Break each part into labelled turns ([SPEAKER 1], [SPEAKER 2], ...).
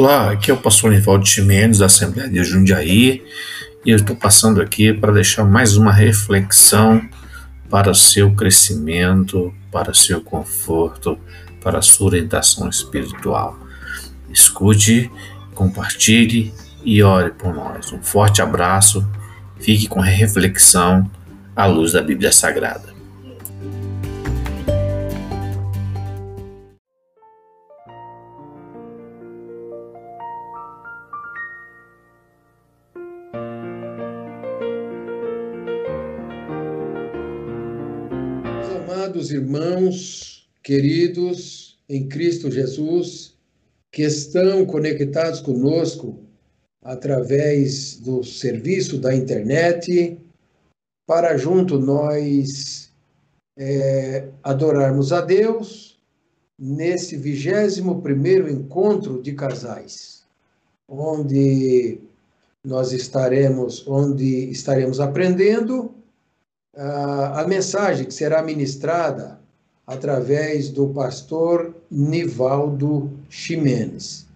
[SPEAKER 1] Olá, aqui é o pastor Nivaldo Chimenez da Assembleia de Jundiaí e eu estou passando aqui para deixar mais uma reflexão para seu crescimento, para seu conforto, para sua orientação espiritual. Escute, compartilhe e ore por nós. Um forte abraço, fique com a reflexão à luz da Bíblia Sagrada.
[SPEAKER 2] Irmãos, queridos em Cristo Jesus, que estão conectados conosco através do serviço da internet, para junto nós é, adorarmos a Deus nesse vigésimo primeiro encontro de casais, onde nós estaremos, onde estaremos aprendendo a mensagem que será ministrada através do pastor Nivaldo Ximenes.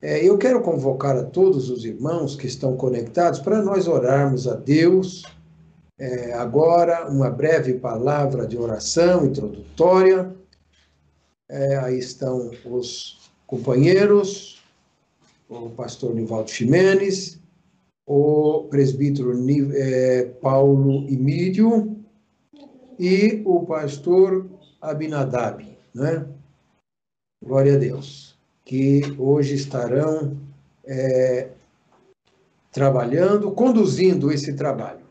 [SPEAKER 2] É, eu quero convocar a todos os irmãos que estão conectados para nós orarmos a Deus. É, agora, uma breve palavra de oração introdutória. É, aí estão os companheiros, o pastor Nivaldo Ximenes, o presbítero é, Paulo Imídio e o pastor Abinadab, né? Glória a Deus, que hoje estarão é, trabalhando, conduzindo esse trabalho.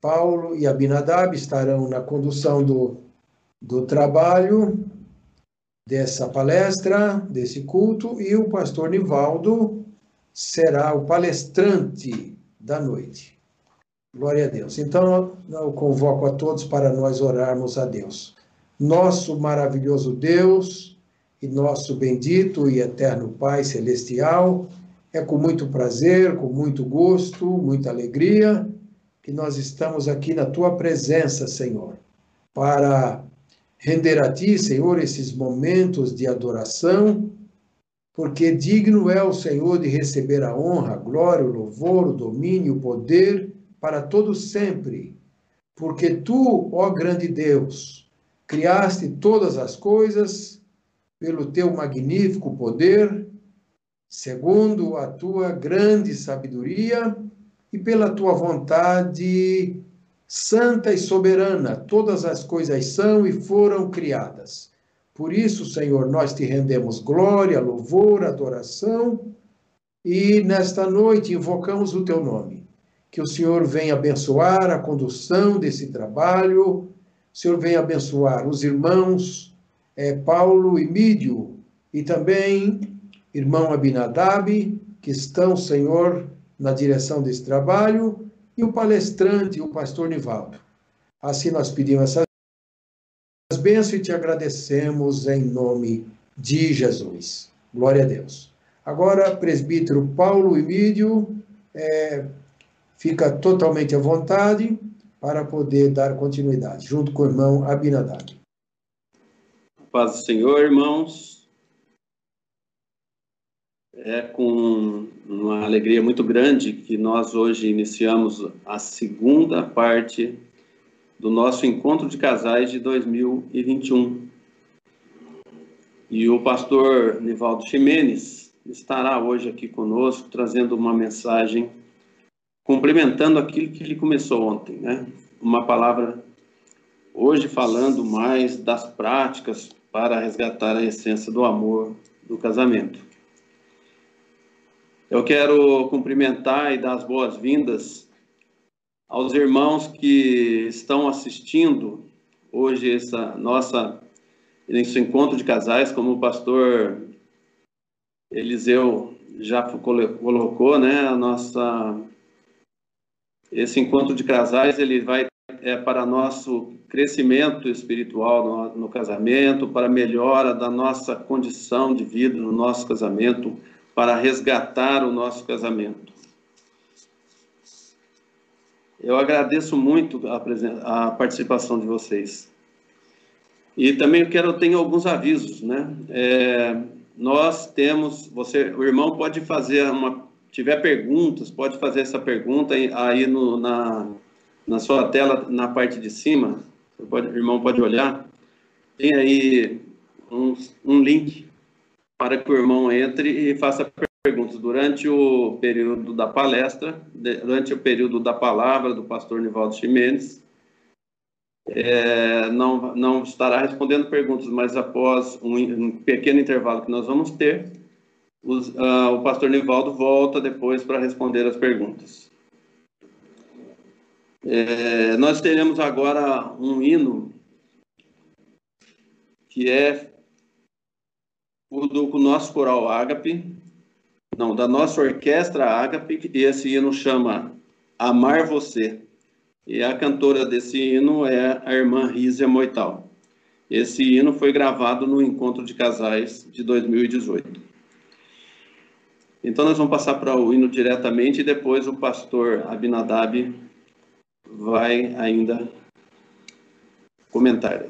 [SPEAKER 2] Paulo e Abinadab estarão na condução do, do trabalho dessa palestra, desse culto, e o pastor Nivaldo será o palestrante da noite. Glória a Deus. Então, eu convoco a todos para nós orarmos a Deus. Nosso maravilhoso Deus e nosso bendito e eterno Pai celestial, é com muito prazer, com muito gosto, muita alegria que nós estamos aqui na tua presença, Senhor, para render a ti, Senhor, esses momentos de adoração porque digno é o Senhor de receber a honra, a glória, o louvor, o domínio, o poder para todos sempre. Porque tu, ó grande Deus, criaste todas as coisas pelo teu magnífico poder, segundo a tua grande sabedoria e pela tua vontade santa e soberana, todas as coisas são e foram criadas por isso, Senhor, nós te rendemos glória, louvor, adoração e nesta noite invocamos o teu nome. Que o Senhor venha abençoar a condução desse trabalho, o Senhor venha abençoar os irmãos é, Paulo e Mídio e também irmão Abinadab, que estão, Senhor, na direção desse trabalho, e o palestrante, o pastor Nivaldo. Assim nós pedimos essa bênçãos e te agradecemos em nome de Jesus. Glória a Deus. Agora, presbítero Paulo Emílio, é, fica totalmente à vontade para poder dar continuidade, junto com o irmão Abinadab.
[SPEAKER 3] Paz do Senhor, irmãos. É com uma alegria muito grande que nós hoje iniciamos a segunda parte do nosso encontro de casais de 2021. E o pastor Nivaldo Ximenes estará hoje aqui conosco, trazendo uma mensagem complementando aquilo que ele começou ontem, né? Uma palavra hoje falando mais das práticas para resgatar a essência do amor do casamento. Eu quero cumprimentar e dar as boas-vindas aos irmãos que estão assistindo hoje essa nossa esse encontro de casais, como o pastor Eliseu já colocou, né, a nossa esse encontro de casais ele vai é para nosso crescimento espiritual no, no casamento, para melhora da nossa condição de vida no nosso casamento, para resgatar o nosso casamento. Eu agradeço muito a, a participação de vocês. E também eu quero, tenho alguns avisos, né? É, nós temos, você, o irmão pode fazer uma, tiver perguntas, pode fazer essa pergunta aí no, na, na sua tela, na parte de cima, pode, o irmão pode olhar, tem aí um, um link para que o irmão entre e faça perguntas durante o período da palestra, durante o período da palavra do pastor Nivaldo Ximenes, é, não, não estará respondendo perguntas, mas após um, um pequeno intervalo que nós vamos ter, os, uh, o pastor Nivaldo volta depois para responder as perguntas. É, nós teremos agora um hino que é o do nosso coral Ágape, não, da nossa orquestra Ágape, e esse hino chama Amar Você. E a cantora desse hino é a irmã Rízia Moital. Esse hino foi gravado no Encontro de Casais de 2018. Então nós vamos passar para o hino diretamente e depois o pastor Abinadab vai ainda comentar.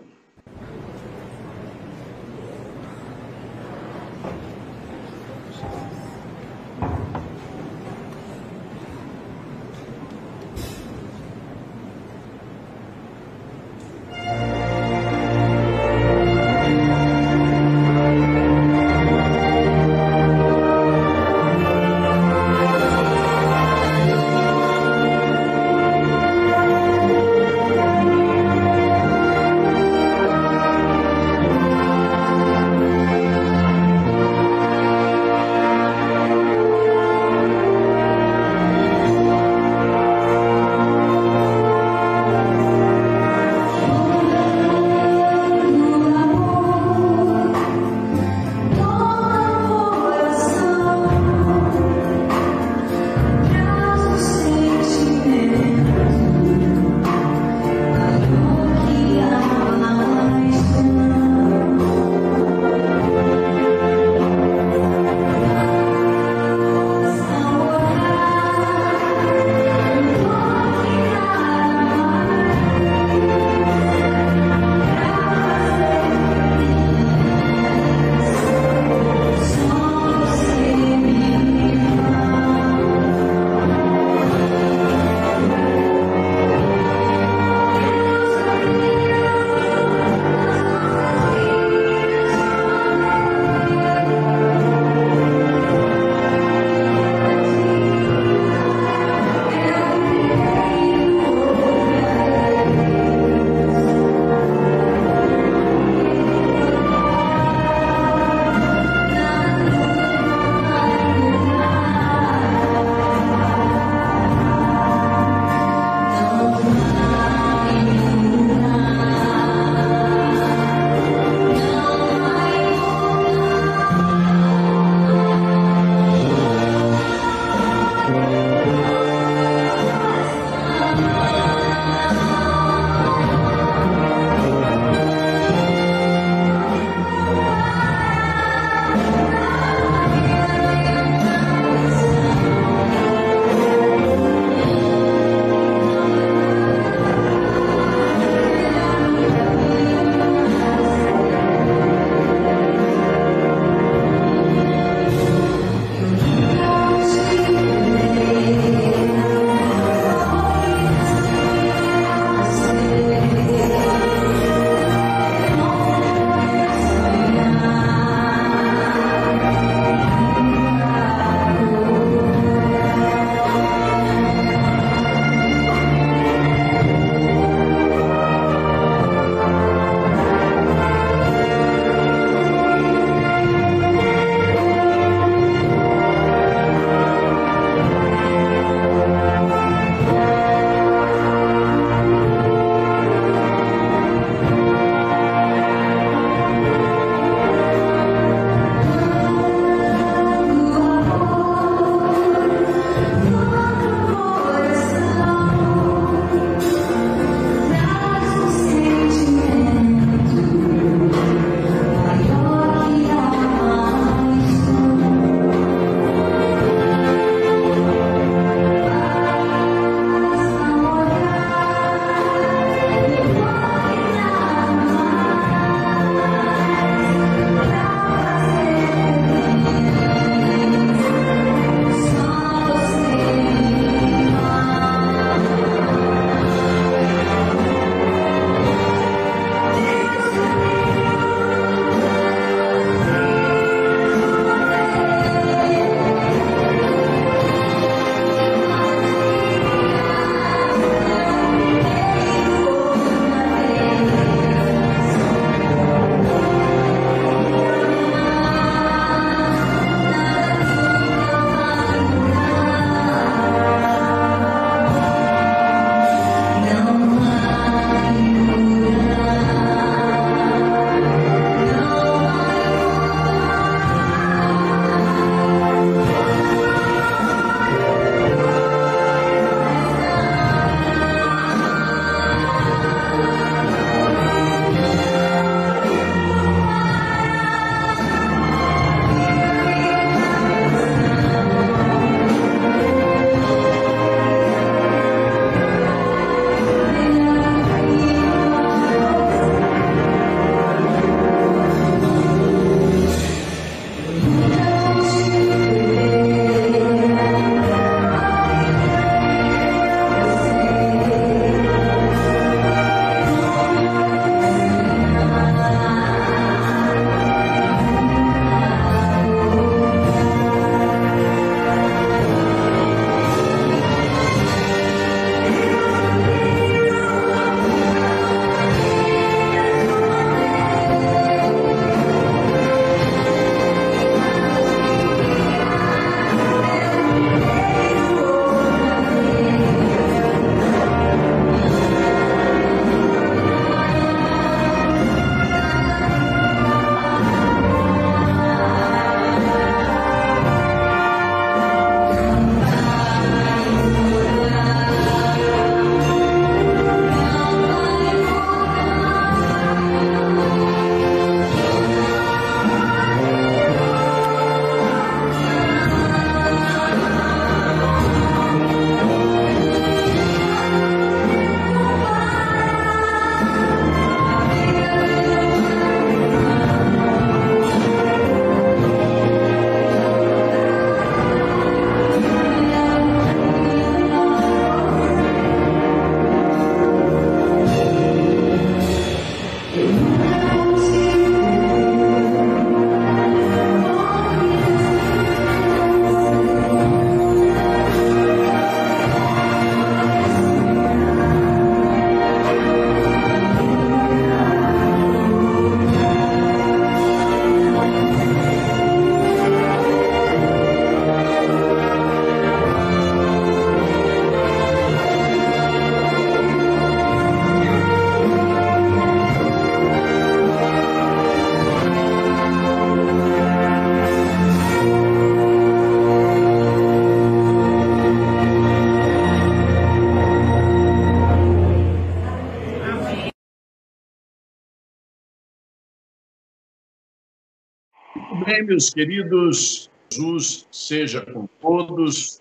[SPEAKER 4] Queridos, Jesus seja com todos.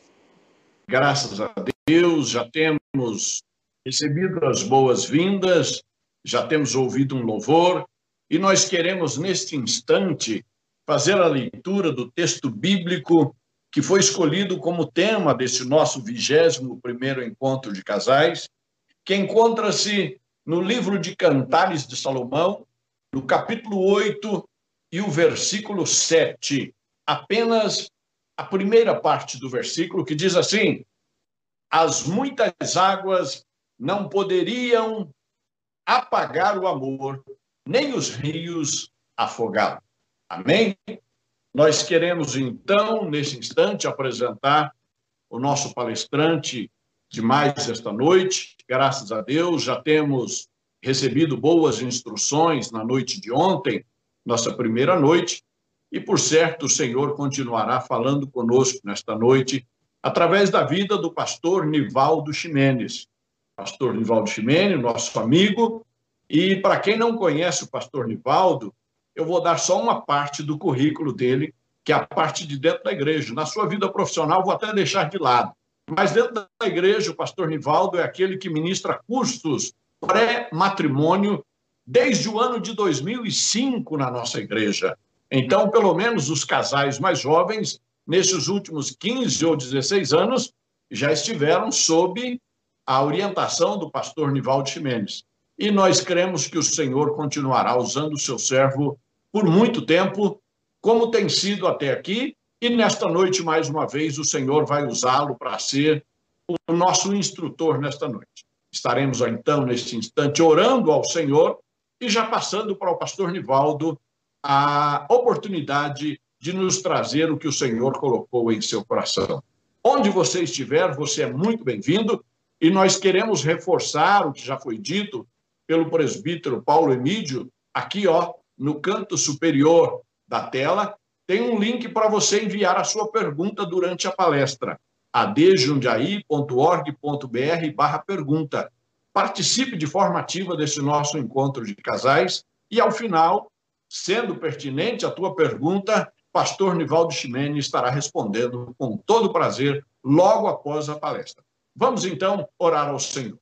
[SPEAKER 4] Graças a Deus, já temos recebido as boas-vindas, já temos ouvido um louvor, e nós queremos, neste instante, fazer a leitura do texto bíblico que foi escolhido como tema desse nosso vigésimo primeiro encontro de casais, que encontra-se no livro de Cantares de Salomão, no capítulo 8 e o versículo 7. Apenas a primeira parte do versículo que diz assim: As muitas águas não poderiam apagar o amor, nem os rios afogá-lo. Amém? Nós queremos, então, nesse instante, apresentar o nosso palestrante de mais esta noite. Graças a Deus, já temos recebido boas instruções na noite de ontem, nossa primeira noite, e por certo o Senhor continuará falando conosco nesta noite, através da vida do pastor Nivaldo Ximenes. Pastor Nivaldo Ximenes, nosso amigo, e para quem não conhece o pastor Nivaldo, eu vou dar só uma parte do currículo dele, que é a parte de dentro da igreja. Na sua vida profissional, vou até deixar de lado. Mas dentro da igreja, o pastor Nivaldo é aquele que ministra cursos pré-matrimônio desde o ano de 2005 na nossa igreja. Então, pelo menos os casais mais jovens, nesses últimos 15 ou 16 anos, já estiveram sob a orientação do pastor Nivaldo Ximenes. E nós cremos que o Senhor continuará usando o seu servo por muito tempo, como tem sido até aqui, e nesta noite, mais uma vez, o Senhor vai usá-lo para ser o nosso instrutor nesta noite. Estaremos, então, neste instante, orando ao Senhor e já passando para o pastor Nivaldo a oportunidade de nos trazer o que o Senhor colocou em seu coração. Onde você estiver, você é muito bem-vindo e nós queremos reforçar o que já foi dito pelo presbítero Paulo Emídio, aqui, ó, no canto superior da tela, tem um link para você enviar a sua pergunta durante a palestra, adjundiaí.org.br barra pergunta. Participe de forma ativa desse nosso encontro de casais e, ao final, sendo pertinente a tua pergunta, pastor Nivaldo Ximene estará respondendo com todo prazer logo após a palestra. Vamos então orar ao Senhor.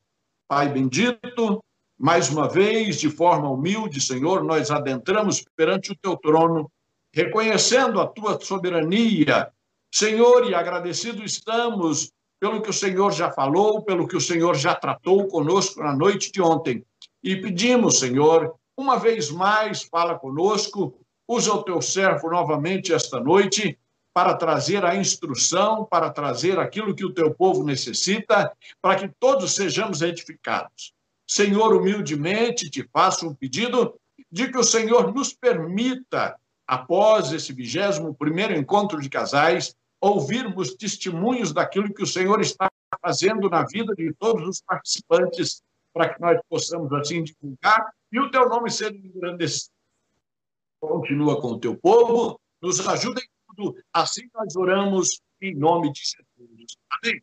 [SPEAKER 4] Pai bendito, mais uma vez, de forma humilde, Senhor, nós adentramos perante o teu trono, reconhecendo a tua soberania, Senhor, e agradecido estamos pelo que o Senhor já falou, pelo que o Senhor já tratou conosco na noite de ontem. E pedimos, Senhor, uma vez mais, fala conosco, usa o teu servo novamente esta noite para trazer a instrução, para trazer aquilo que o teu povo necessita, para que todos sejamos edificados. Senhor, humildemente te faço um pedido de que o Senhor nos permita, após esse vigésimo primeiro encontro de casais, ouvirmos testemunhos daquilo que o Senhor está fazendo na vida de todos os participantes, para que nós possamos assim divulgar e o teu nome ser engrandecido. Continua com o teu povo, nos ajuda em tudo, assim nós oramos em nome de Jesus. Amém.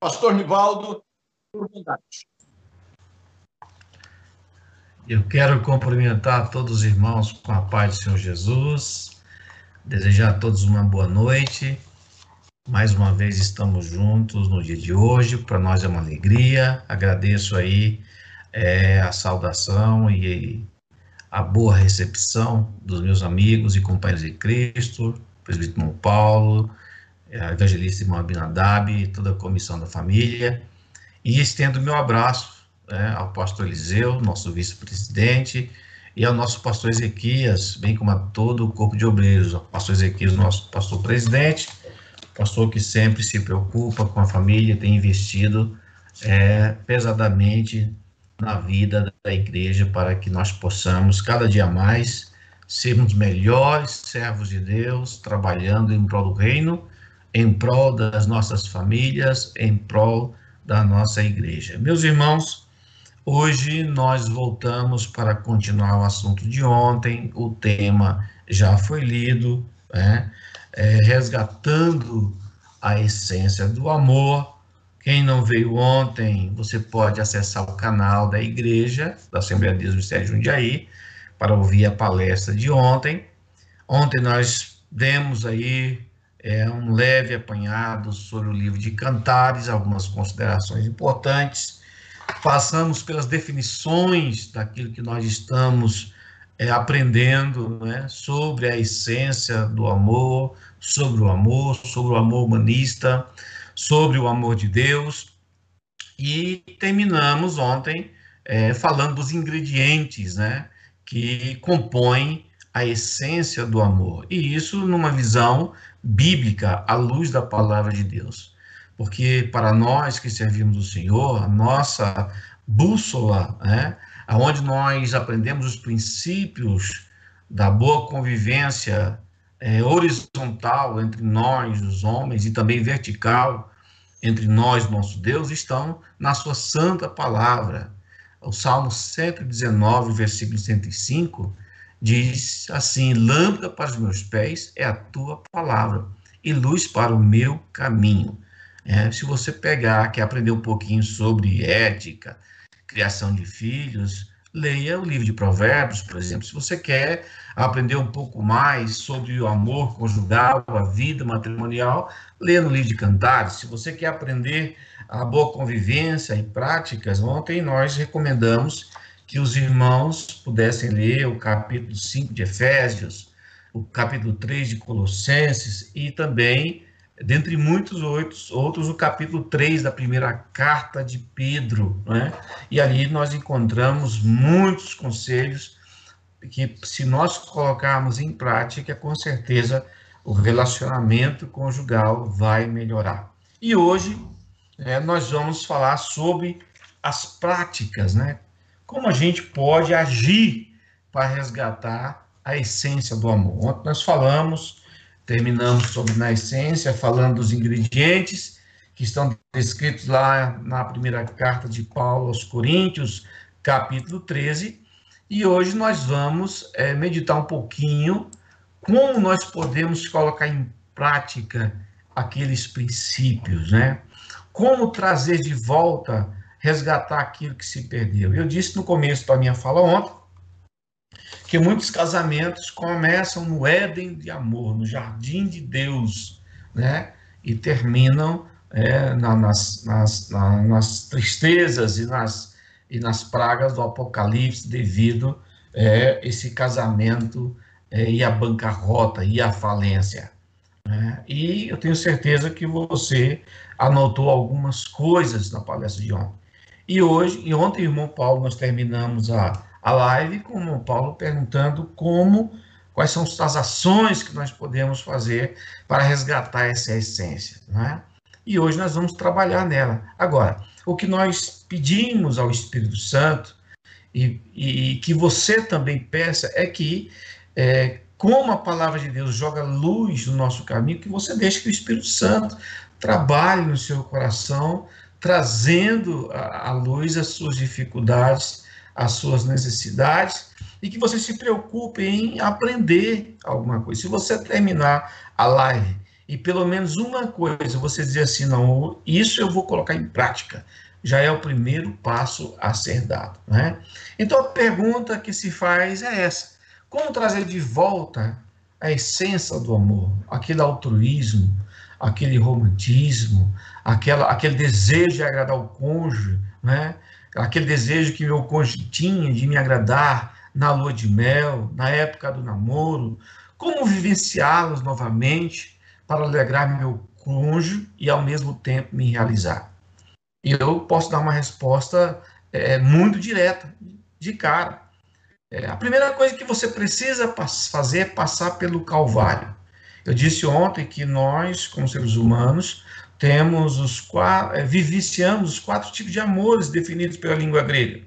[SPEAKER 4] Pastor Nivaldo,
[SPEAKER 5] eu quero cumprimentar todos os irmãos com a paz do Senhor Jesus, desejar a todos uma boa noite. Mais uma vez estamos juntos no dia de hoje, para nós é uma alegria. Agradeço aí é, a saudação e a boa recepção dos meus amigos e companheiros de Cristo, presbítero Paulo, a evangelista irmão Abinadab, toda a comissão da família e estendo meu abraço né, ao pastor Eliseu, nosso vice-presidente, e ao nosso pastor Ezequias, bem como a todo o corpo de obreiros, ao pastor Ezequias, nosso pastor presidente, pastor que sempre se preocupa com a família, tem investido é, pesadamente na vida da igreja para que nós possamos cada dia mais sermos melhores servos de Deus, trabalhando em prol do reino, em prol das nossas famílias, em prol da nossa igreja. Meus irmãos, hoje nós voltamos para continuar o assunto de ontem, o tema já foi lido, né? é, resgatando a essência do amor. Quem não veio ontem, você pode acessar o canal da igreja, da Assembleia de Deus Mistério de Jundiaí, para ouvir a palestra de ontem. Ontem nós demos aí é, um leve apanhado sobre o livro de Cantares, algumas considerações importantes. Passamos pelas definições daquilo que nós estamos é, aprendendo né, sobre a essência do amor, sobre o amor, sobre o amor humanista, sobre o amor de Deus. E terminamos ontem é, falando dos ingredientes né, que compõem a essência do amor. E isso numa visão bíblica, à luz da palavra de Deus. Porque para nós que servimos o Senhor, a nossa bússola, né, aonde nós aprendemos os princípios da boa convivência é, horizontal entre nós, os homens, e também vertical entre nós, nosso Deus, estão na sua santa palavra. O Salmo 119, versículo 105, diz assim: Lâmpada para os meus pés é a tua palavra, e luz para o meu caminho. É, se você pegar, quer aprender um pouquinho sobre ética, criação de filhos, leia o livro de Provérbios, por exemplo. Se você quer aprender um pouco mais sobre o amor conjugal, a vida matrimonial, leia no livro de Cantares. Se você quer aprender a boa convivência e práticas, ontem nós recomendamos que os irmãos pudessem ler o capítulo 5 de Efésios, o capítulo 3 de Colossenses e também, dentre muitos outros, outros o capítulo 3 da primeira carta de Pedro. Né? E ali nós encontramos muitos conselhos que, se nós colocarmos em prática, com certeza o relacionamento conjugal vai melhorar. E hoje é, nós vamos falar sobre as práticas, né? como a gente pode agir para resgatar a essência do amor. Ontem nós falamos, terminamos sobre na essência, falando dos ingredientes que estão descritos lá na primeira carta de Paulo aos Coríntios, capítulo 13, e hoje nós vamos é, meditar um pouquinho como nós podemos colocar em prática aqueles princípios, né? Como trazer de volta resgatar aquilo que se perdeu. Eu disse no começo da minha fala ontem que muitos casamentos começam no Éden de amor, no jardim de Deus, né? E terminam é, na, nas, nas, na, nas tristezas e nas, e nas pragas do Apocalipse devido é, esse casamento é, e a bancarrota e a falência. Né? E eu tenho certeza que você anotou algumas coisas na palestra de ontem. E hoje, e ontem, irmão Paulo, nós terminamos a, a live com o Paulo perguntando como, quais são as ações que nós podemos fazer para resgatar essa essência, né? E hoje nós vamos trabalhar nela. Agora, o que nós pedimos ao Espírito Santo e, e que você também peça é que, é, como a palavra de Deus joga luz no nosso caminho, que você deixe que o Espírito Santo trabalhe no seu coração trazendo à luz as suas dificuldades, as suas necessidades, e que você se preocupe em aprender alguma coisa. Se você terminar a live e pelo menos uma coisa você dizer assim, não, isso eu vou colocar em prática, já é o primeiro passo a ser dado. Né? Então a pergunta que se faz é essa: como trazer de volta a essência do amor, aquele altruísmo, aquele romantismo, aquela, aquele desejo de agradar o cônjuge, né? Aquele desejo que meu cônjuge tinha de me agradar na lua de mel, na época do namoro, como vivenciá-los novamente para alegrar meu cônjuge e ao mesmo tempo me realizar. E eu posso dar uma resposta é, muito direta, de cara. É, a primeira coisa que você precisa fazer é passar pelo Calvário. Eu disse ontem que nós, como seres humanos, temos os quatro, é, vivenciamos os quatro tipos de amores definidos pela língua grega.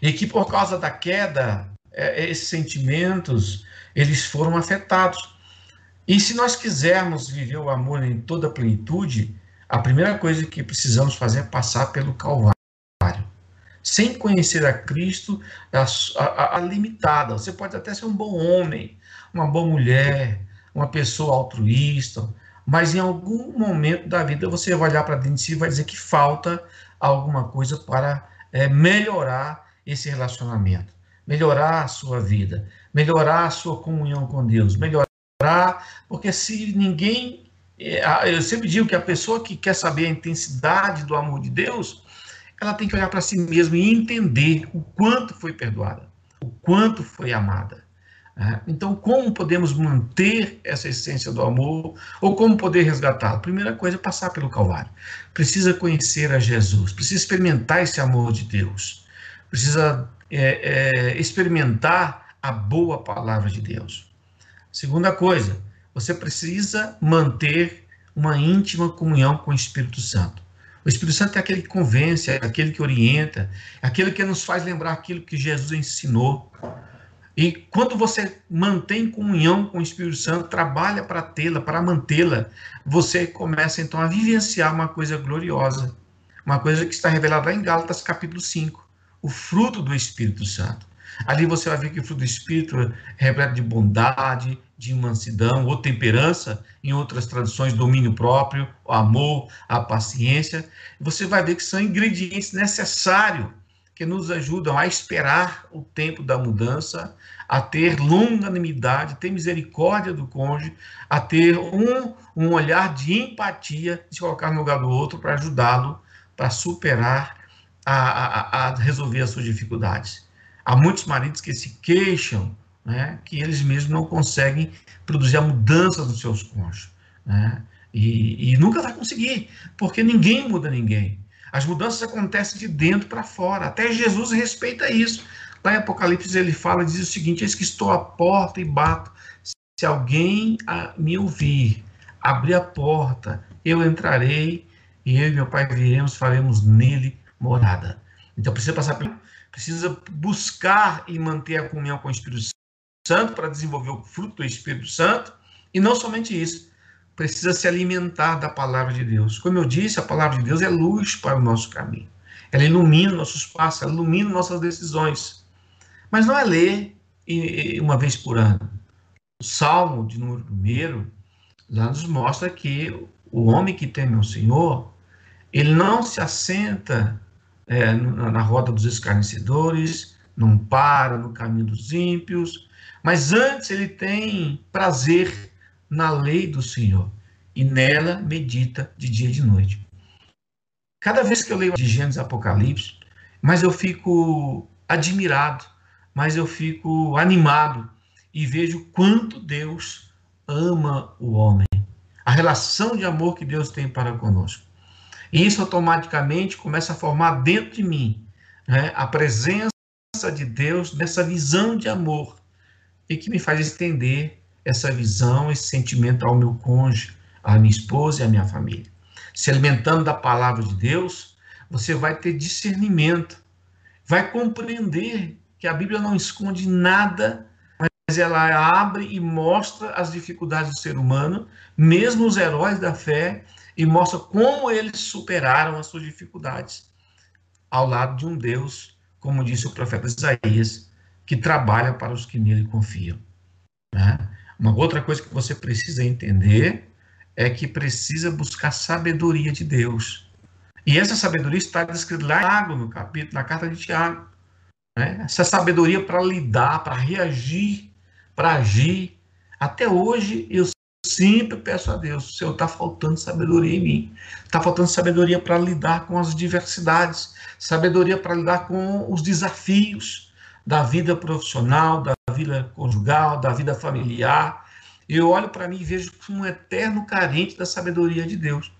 [SPEAKER 5] E que por causa da queda, é, esses sentimentos, eles foram afetados. E se nós quisermos viver o amor em toda a plenitude, a primeira coisa que precisamos fazer é passar pelo Calvário. Sem conhecer a Cristo, a, a, a limitada. Você pode até ser um bom homem, uma boa mulher, uma pessoa altruísta, mas em algum momento da vida você vai olhar para dentro de si e vai dizer que falta alguma coisa para é, melhorar esse relacionamento. melhorar a sua vida, melhorar a sua comunhão com Deus, melhorar, porque se ninguém. É, eu sempre digo que a pessoa que quer saber a intensidade do amor de Deus, ela tem que olhar para si mesma e entender o quanto foi perdoada, o quanto foi amada. Então, como podemos manter essa essência do amor ou como poder resgatá-lo? Primeira coisa é passar pelo Calvário. Precisa conhecer a Jesus, precisa experimentar esse amor de Deus, precisa é, é, experimentar a boa palavra de Deus. Segunda coisa, você precisa manter uma íntima comunhão com o Espírito Santo. O Espírito Santo é aquele que convence, é aquele que orienta, é aquele que nos faz lembrar aquilo que Jesus ensinou. E quando você mantém comunhão com o Espírito Santo, trabalha para tê-la, para mantê-la, você começa então a vivenciar uma coisa gloriosa, uma coisa que está revelada em Gálatas capítulo 5, o fruto do Espírito Santo. Ali você vai ver que o fruto do Espírito é repleto de bondade, de mansidão ou temperança, em outras traduções, domínio próprio, o amor, a paciência. Você vai ver que são ingredientes necessários que nos ajudam a esperar o tempo da mudança, a ter longanimidade, ter misericórdia do cônjuge, a ter um, um olhar de empatia, de se colocar no lugar do outro para ajudá-lo, para superar, a, a, a, resolver as suas dificuldades. Há muitos maridos que se queixam né, que eles mesmos não conseguem produzir a mudança dos seus cônjuges. Né? E, e nunca vai conseguir, porque ninguém muda ninguém. As mudanças acontecem de dentro para fora. Até Jesus respeita isso. Lá em Apocalipse ele fala, diz o seguinte: Eis que estou à porta e bato. Se alguém me ouvir, abrir a porta, eu entrarei e eu e meu pai viremos, faremos nele morada. Então precisa passar precisa buscar e manter a comunhão com o Espírito Santo para desenvolver o fruto do Espírito Santo, e não somente isso, precisa se alimentar da palavra de Deus. Como eu disse, a palavra de Deus é luz para o nosso caminho. Ela ilumina nossos passos, ela ilumina nossas decisões. Mas não é ler uma vez por ano. O Salmo de número 1 lá nos mostra que o homem que teme o Senhor, ele não se assenta é, na roda dos escarnecedores, não para no caminho dos ímpios, mas antes ele tem prazer na lei do Senhor e nela medita de dia e de noite. Cada vez que eu leio de Gênesis Apocalipse, mas eu fico admirado, mas eu fico animado e vejo quanto Deus ama o homem, a relação de amor que Deus tem para conosco. E isso automaticamente começa a formar dentro de mim né, a presença de Deus nessa visão de amor e que me faz estender essa visão, esse sentimento ao meu cônjuge, à minha esposa e à minha família. Se alimentando da palavra de Deus, você vai ter discernimento, vai compreender que a Bíblia não esconde nada, mas ela abre e mostra as dificuldades do ser humano, mesmo os heróis da fé, e mostra como eles superaram as suas dificuldades, ao lado de um Deus, como disse o profeta Isaías, que trabalha para os que nele confiam. Né? Uma outra coisa que você precisa entender é que precisa buscar sabedoria de Deus. E essa sabedoria está descrita lá no capítulo, na carta de Tiago. Né? Essa sabedoria para lidar, para reagir, para agir. Até hoje eu sempre peço a Deus, Senhor, está faltando sabedoria em mim. Está faltando sabedoria para lidar com as diversidades, sabedoria para lidar com os desafios da vida profissional, da vida conjugal, da vida familiar. Eu olho para mim e vejo um eterno carente da sabedoria de Deus.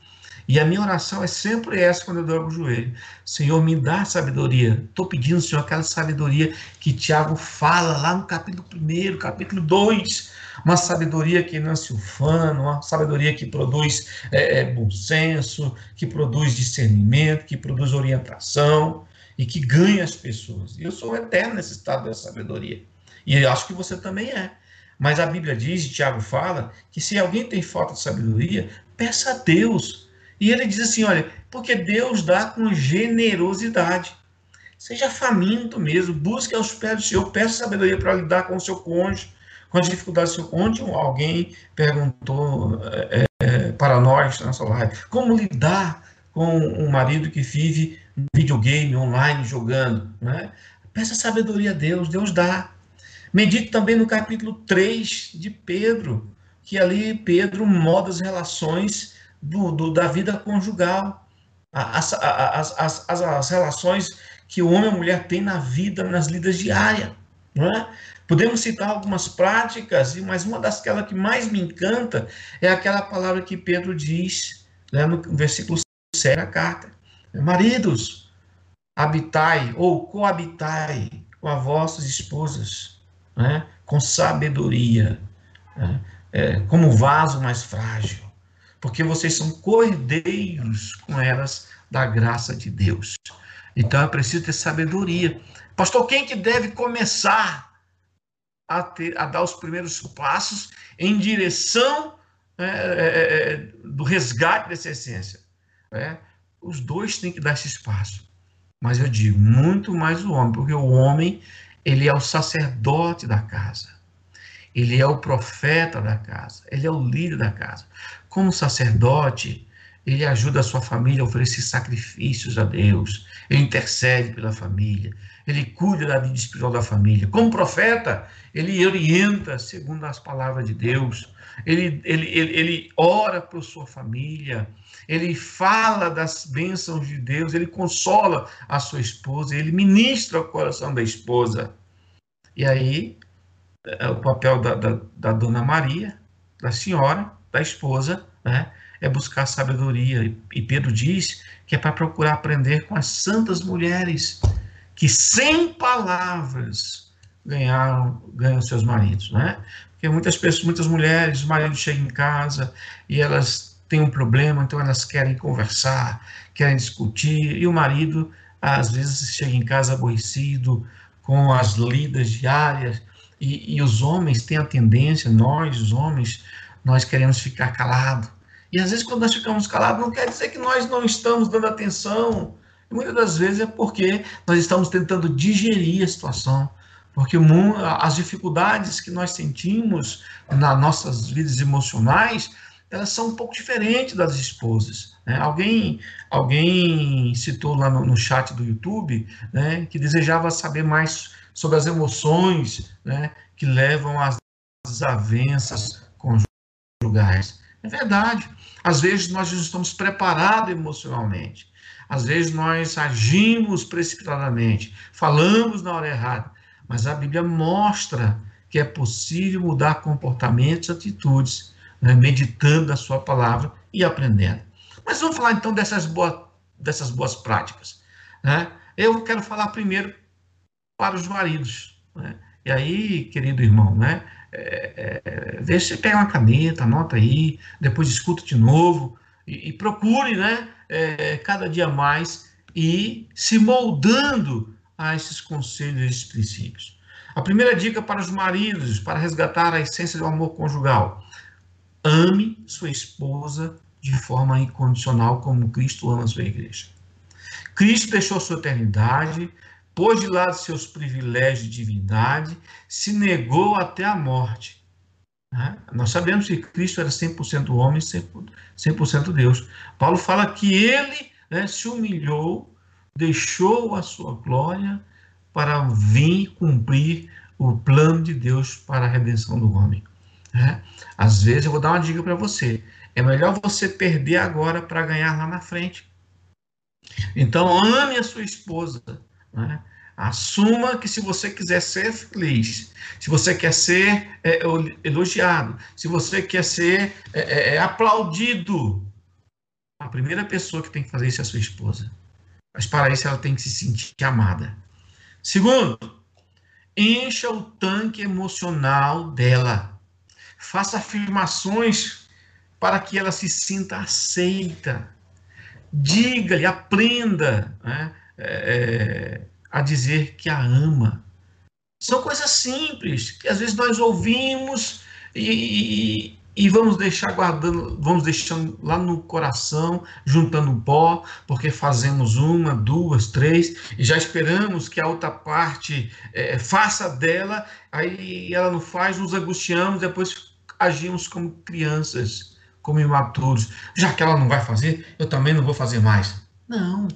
[SPEAKER 5] E a minha oração é sempre essa quando eu dobro o joelho. Senhor, me dá sabedoria. Estou pedindo, Senhor, aquela sabedoria que Tiago fala lá no capítulo 1, capítulo 2. Uma sabedoria que não se ufana, uma sabedoria que produz é, é, bom senso, que produz discernimento, que produz orientação e que ganha as pessoas. E eu sou eterno nesse estado da sabedoria. E eu acho que você também é. Mas a Bíblia diz, e Tiago fala, que se alguém tem falta de sabedoria, peça a Deus. E ele diz assim: olha, porque Deus dá com generosidade. Seja faminto mesmo, busque aos pés do Senhor, peça sabedoria para lidar com o seu cônjuge, com as dificuldades do seu cônjuge. Alguém perguntou é, para nós nessa live: como lidar com um marido que vive videogame online jogando, né? Peça sabedoria a Deus, Deus dá. Medite também no capítulo 3 de Pedro, que ali Pedro moda as relações do, do da vida conjugal, as, as, as, as, relações que o homem e a mulher têm na vida, nas lidas diárias. Não é? Podemos citar algumas práticas, mas uma das que mais me encanta é aquela palavra que Pedro diz né, no versículo 7 da carta. Maridos, habitai ou coabitai com as vossas esposas, né, com sabedoria, né, é, como vaso mais frágil, porque vocês são cordeiros com elas da graça de Deus. Então é preciso ter sabedoria. Pastor, quem que deve começar a, ter, a dar os primeiros passos em direção é, é, é, do resgate dessa essência. É, os dois têm que dar esse espaço. Mas eu digo, muito mais o homem, porque o homem, ele é o sacerdote da casa. Ele é o profeta da casa. Ele é o líder da casa. Como sacerdote, ele ajuda a sua família a oferecer sacrifícios a Deus. Ele intercede pela família ele cuida da vida espiritual da família. Como profeta, ele orienta segundo as palavras de Deus, ele, ele, ele, ele ora por sua família, ele fala das bênçãos de Deus, ele consola a sua esposa, ele ministra o coração da esposa. E aí, é o papel da, da, da dona Maria, da senhora, da esposa, né, é buscar sabedoria. E Pedro diz que é para procurar aprender com as santas mulheres que sem palavras ganharam, ganham seus maridos, né? Porque muitas pessoas, muitas mulheres, o marido chega em casa e elas têm um problema, então elas querem conversar, querem discutir, e o marido às vezes chega em casa aborrecido com as lidas diárias, e, e os homens têm a tendência, nós, os homens, nós queremos ficar calados. E às vezes, quando nós ficamos calados, não quer dizer que nós não estamos dando atenção, muitas das vezes é porque nós estamos tentando digerir a situação, porque as dificuldades que nós sentimos nas nossas vidas emocionais, elas são um pouco diferentes das esposas. Né? Alguém, alguém citou lá no, no chat do YouTube né, que desejava saber mais sobre as emoções né, que levam às desavenças conjugais. É verdade. Às vezes nós já estamos preparados emocionalmente. Às vezes nós agimos precipitadamente, falamos na hora errada, mas a Bíblia mostra que é possível mudar comportamentos, atitudes, né, meditando a sua palavra e aprendendo. Mas vamos falar então dessas, boas, dessas boas práticas. Né? Eu quero falar primeiro para os maridos. Né? E aí, querido irmão, né? É, é, vê se pega uma caneta, anota aí, depois escuta de novo e, e procure, né? é, cada dia mais e se moldando a esses conselhos, e esses princípios. A primeira dica para os maridos, para resgatar a essência do amor conjugal: ame sua esposa de forma incondicional, como Cristo ama a sua igreja. Cristo deixou sua eternidade, pôs de lado seus privilégios de divindade, se negou até a morte né? Nós sabemos que Cristo era 100% homem, 100% Deus. Paulo fala que ele né, se humilhou, deixou a sua glória para vir cumprir o plano de Deus para a redenção do homem. Né? Às vezes, eu vou dar uma dica para você: é melhor você perder agora para ganhar lá na frente. Então, ame a sua esposa. Né? Assuma que se você quiser ser feliz, se você quer ser é, elogiado, se você quer ser é, é, é, aplaudido, a primeira pessoa que tem que fazer isso é a sua esposa. Mas para isso ela tem que se sentir amada. Segundo, encha o tanque emocional dela. Faça afirmações para que ela se sinta aceita. Diga-lhe, aprenda. Né? É, a dizer que a ama. São coisas simples que às vezes nós ouvimos e, e, e vamos deixar guardando, vamos deixando lá no coração, juntando pó, porque fazemos uma, duas, três e já esperamos que a outra parte é, faça dela, aí ela não faz, nos angustiamos, depois agimos como crianças, como imaturos. Já que ela não vai fazer, eu também não vou fazer mais. Não,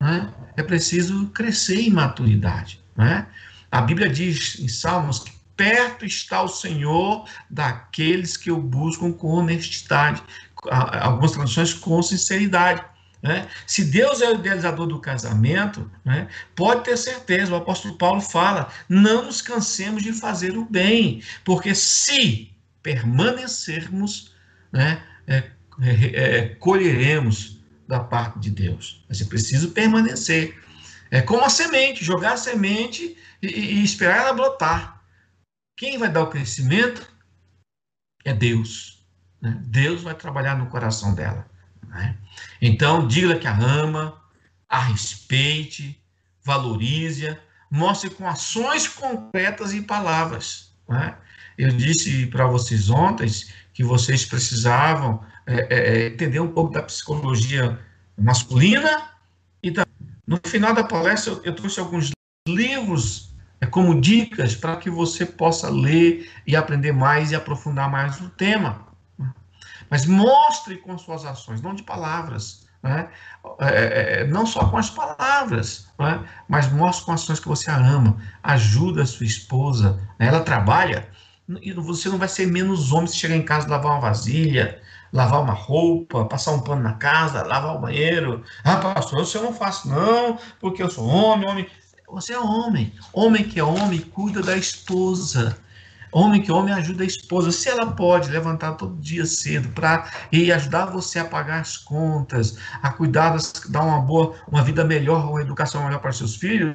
[SPEAKER 5] né? É preciso crescer em maturidade. Né? A Bíblia diz em Salmos que perto está o Senhor daqueles que o buscam com honestidade. Algumas traduções com sinceridade. Né? Se Deus é o idealizador do casamento, né, pode ter certeza, o apóstolo Paulo fala: não nos cansemos de fazer o bem, porque se permanecermos, né, é, é, é, colheremos da parte de Deus. Mas é preciso permanecer. É como a semente, jogar a semente e, e esperar ela brotar. Quem vai dar o crescimento é Deus. Né? Deus vai trabalhar no coração dela. Né? Então, diga que a ama, a respeite, valorize-a, mostre com ações concretas e palavras. Né? Eu disse para vocês ontem que vocês precisavam é, é, é, entender um pouco da psicologia masculina e da... no final da palestra eu, trouxe alguns livros é, como dicas para que você possa ler e aprender mais e aprofundar mais o tema. Mas mostre com suas ações, não de palavras. Né? É, é, é, não só com as palavras, né? mas mostre com ações que você a ama. Ajuda a sua esposa. Né? Ela trabalha e você não vai ser menos homem se chegar em casa e lavar uma vasilha, lavar uma roupa, passar um pano na casa, lavar o banheiro. Ah, pastor, isso eu não faço, não, porque eu sou homem, homem. Você é homem. Homem que é homem cuida da esposa. Homem que homem ajuda a esposa. Se ela pode levantar todo dia cedo para e ajudar você a pagar as contas, a cuidar, das, dar uma boa, uma vida melhor, uma educação melhor para seus filhos,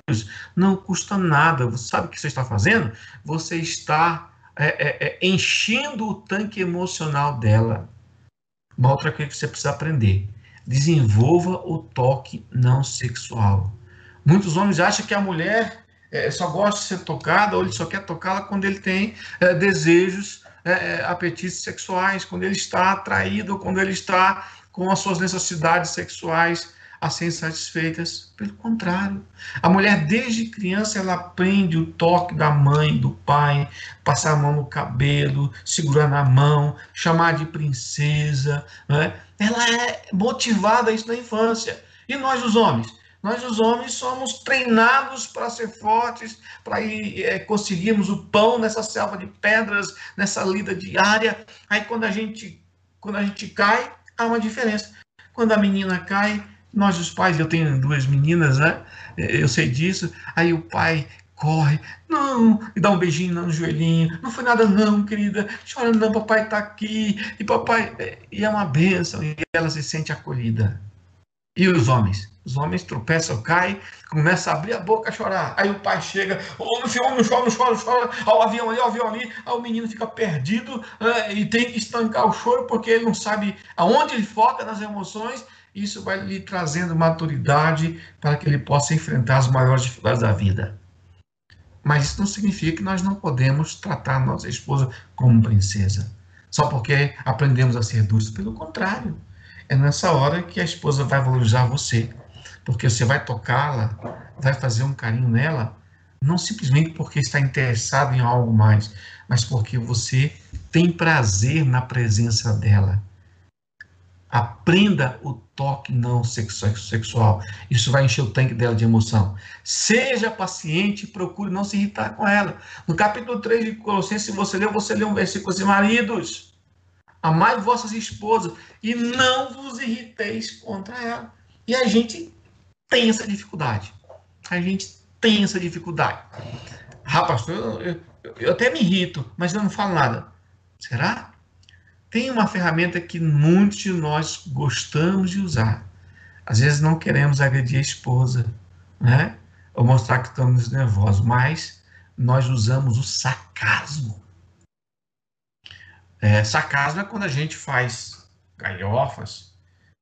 [SPEAKER 5] não custa nada. Você sabe o que você está fazendo? Você está é, é, é, enchendo o tanque emocional dela. Uma outra coisa que você precisa aprender: desenvolva o toque não sexual. Muitos homens acham que a mulher é, só gosta de ser tocada ou ele só quer tocá-la quando ele tem é, desejos, é, é, apetites sexuais, quando ele está atraído, quando ele está com as suas necessidades sexuais a serem satisfeitas. Pelo contrário, a mulher desde criança ela aprende o toque da mãe, do pai, passar a mão no cabelo, segurar na mão, chamar de princesa. Né? Ela é motivada a isso na infância. E nós, os homens? Nós, os homens, somos treinados para ser fortes, para é, conseguirmos o pão nessa selva de pedras, nessa lida diária. Aí, quando a gente, quando a gente cai, há uma diferença. Quando a menina cai, nós, os pais, eu tenho duas meninas, né? Eu sei disso. Aí o pai corre, não, e dá um beijinho no joelhinho, não foi nada não, querida, chora não, papai está aqui, e papai, é, e é uma bênção, e ela se sente acolhida. E os homens? Os homens tropeçam, caem, começam a abrir a boca a chorar. Aí o pai chega, ô oh, homem não chora, não chora, não chora. Ó, o avião ali, o avião ali. Aí o menino fica perdido uh, e tem que estancar o choro porque ele não sabe aonde ele foca nas emoções. Isso vai lhe trazendo maturidade para que ele possa enfrentar as maiores dificuldades da vida. Mas isso não significa que nós não podemos tratar nossa esposa como princesa. Só porque aprendemos a ser dúceis. Pelo contrário, é nessa hora que a esposa vai valorizar você porque você vai tocá-la, vai fazer um carinho nela, não simplesmente porque está interessado em algo mais, mas porque você tem prazer na presença dela. Aprenda o toque não sexual. Isso vai encher o tanque dela de emoção. Seja paciente e procure não se irritar com ela. No capítulo 3 de Colossenses, você leu, você leu um versículo assim: Maridos, amai vossas esposas e não vos irriteis contra ela. E a gente tem essa dificuldade. A gente tem essa dificuldade. Rapaz, eu, eu, eu até me irrito, mas eu não falo nada. Será? Tem uma ferramenta que muitos de nós gostamos de usar. Às vezes não queremos agredir a esposa, né? Ou mostrar que estamos nervosos, mas nós usamos o sarcasmo. É, sarcasmo é quando a gente faz galhofas,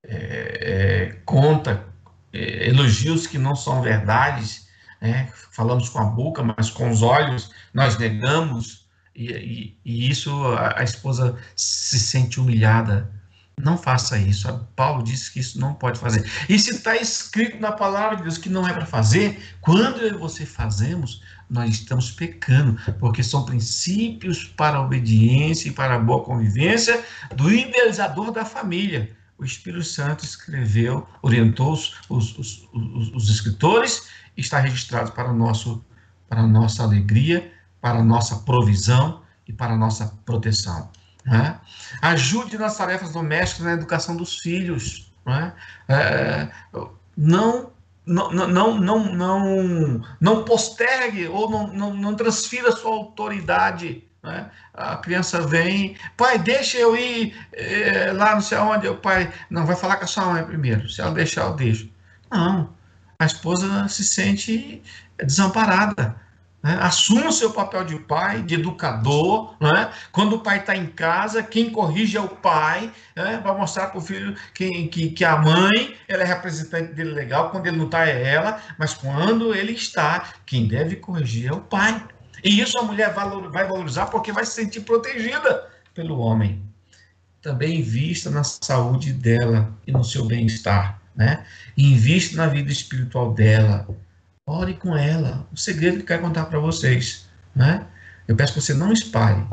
[SPEAKER 5] é, é, conta é, elogios que não são verdades, né? falamos com a boca, mas com os olhos nós negamos, e, e, e isso a, a, esposa se sente humilhada. Não faça isso. Paulo disse que isso não pode fazer. E se está escrito na palavra de Deus que não é para fazer, quando eu e você fazemos, nós estamos pecando, porque são princípios para a obediência e para a boa convivência do idealizador da família o Espírito Santo escreveu, orientou os, os, os, os escritores está registrado para nosso para a nossa alegria, para nossa provisão e para nossa proteção. Né? Ajude nas tarefas domésticas na educação dos filhos. Né? É, não não, não, não, não, não postergue ou não, não, não transfira sua autoridade. Né? A criança vem, pai, deixa eu ir é, lá não sei aonde. O pai, não, vai falar com a sua mãe primeiro. Se ela deixar, eu deixo. Não, a esposa se sente desamparada. Né? Assuma o seu papel de pai, de educador. Né? Quando o pai está em casa, quem corrige é o pai. Né? Vai mostrar para o filho que, que, que, a mãe ela é representante dele legal. Quando ele não está, é ela. Mas quando ele está, quem deve corrigir é o pai. E isso a mulher vai valorizar porque vai se sentir protegida pelo homem. Também invista na saúde dela e no seu bem-estar. Né? Invista na vida espiritual dela Ore com ela. O segredo que quero contar para vocês. Né? Eu peço que você não espalhe.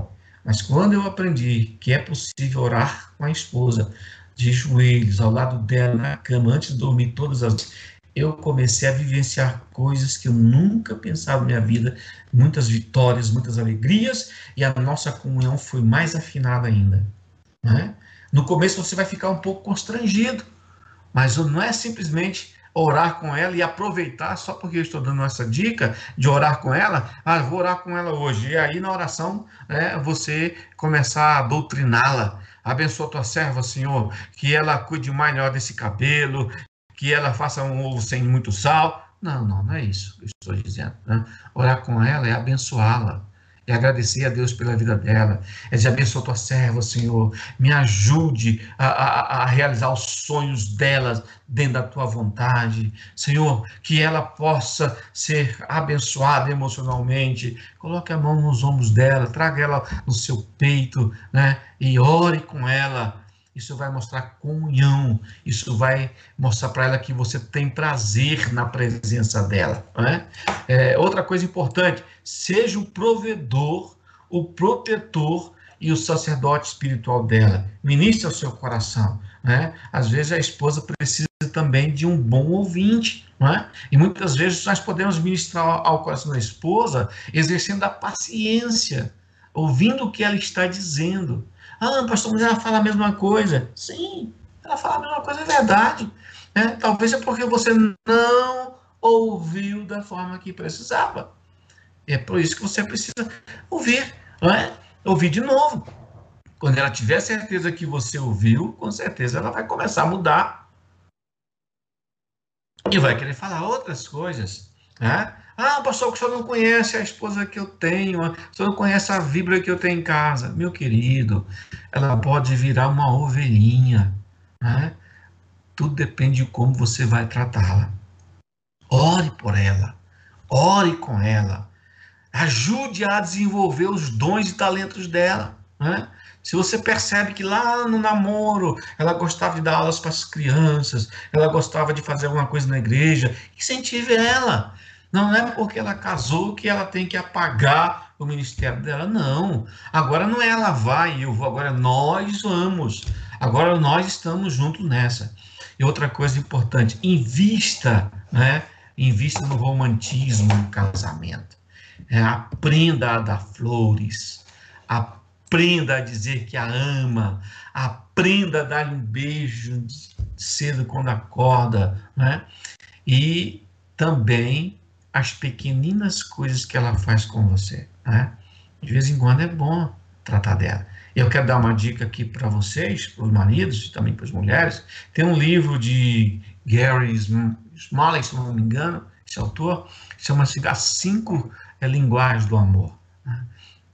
[SPEAKER 5] Mas quando eu aprendi que é possível orar com a esposa, de joelhos, ao lado dela, na cama, antes de dormir todas as eu comecei a vivenciar coisas que eu nunca pensava na minha vida, muitas vitórias, muitas alegrias, e a nossa comunhão foi mais afinada ainda. Né? No começo você vai ficar um pouco constrangido, mas não é simplesmente orar com ela e aproveitar, só porque eu estou dando essa dica de orar com ela, ah, vou orar com ela hoje. E aí, na oração, né, você começar a doutriná-la. Abençoa tua serva, Senhor, que ela cuide melhor desse cabelo, que ela faça um ovo sem muito sal. Não, não, não é isso que eu estou dizendo. Né? Orar com ela é abençoá-la e agradecer a Deus pela vida dela. É de abençoa tua serva, Senhor. Me ajude a, a, a, realizar os sonhos dela dentro da tua vontade. Senhor, que ela possa ser abençoada emocionalmente. Coloque a mão nos ombros dela, traga ela no seu peito, né? E ore com ela isso vai mostrar comunhão, isso vai mostrar para ela que você tem prazer na presença dela. Né? É, outra coisa importante, seja o provedor, o protetor e o sacerdote espiritual dela. Ministre ao seu coração. Né? Às vezes a esposa precisa também de um bom ouvinte. Né? E muitas vezes nós podemos ministrar ao coração da esposa exercendo a paciência, ouvindo o que ela está dizendo. Ah, pastor, mas ela fala a mesma coisa. Sim, ela fala a mesma coisa, é verdade. Né? Talvez é porque você não ouviu da forma que precisava. É por isso que você precisa ouvir, não é? Ouvir de novo. Quando ela tiver certeza que você ouviu, com certeza ela vai começar a mudar. E vai querer falar outras coisas. Né? Ah, pastor, o senhor não conhece a esposa que eu tenho, o senhor não conhece a Bíblia que eu tenho em casa. Meu querido, ela pode virar uma ovelhinha. Né? Tudo depende de como você vai tratá-la. Ore por ela, ore com ela, ajude a desenvolver os dons e talentos dela. Né? Se você percebe que lá no namoro ela gostava de dar aulas para as crianças, ela gostava de fazer alguma coisa na igreja, incentive ela. Não é porque ela casou que ela tem que apagar o ministério dela, não. Agora não é ela vai e eu vou, agora nós vamos. Agora nós estamos juntos nessa. E outra coisa importante, invista, né? Invista no romantismo no casamento. É, aprenda a dar flores. Aprenda a dizer que a ama. Aprenda a dar um beijo cedo quando acorda, né? E também as pequeninas coisas que ela faz com você. Né? De vez em quando é bom tratar dela. Eu quero dar uma dica aqui para vocês, para os maridos e também para as mulheres. Tem um livro de Gary Smalley, se não me engano, esse autor, chama-se As Cinco é, Linguagens do Amor. Né?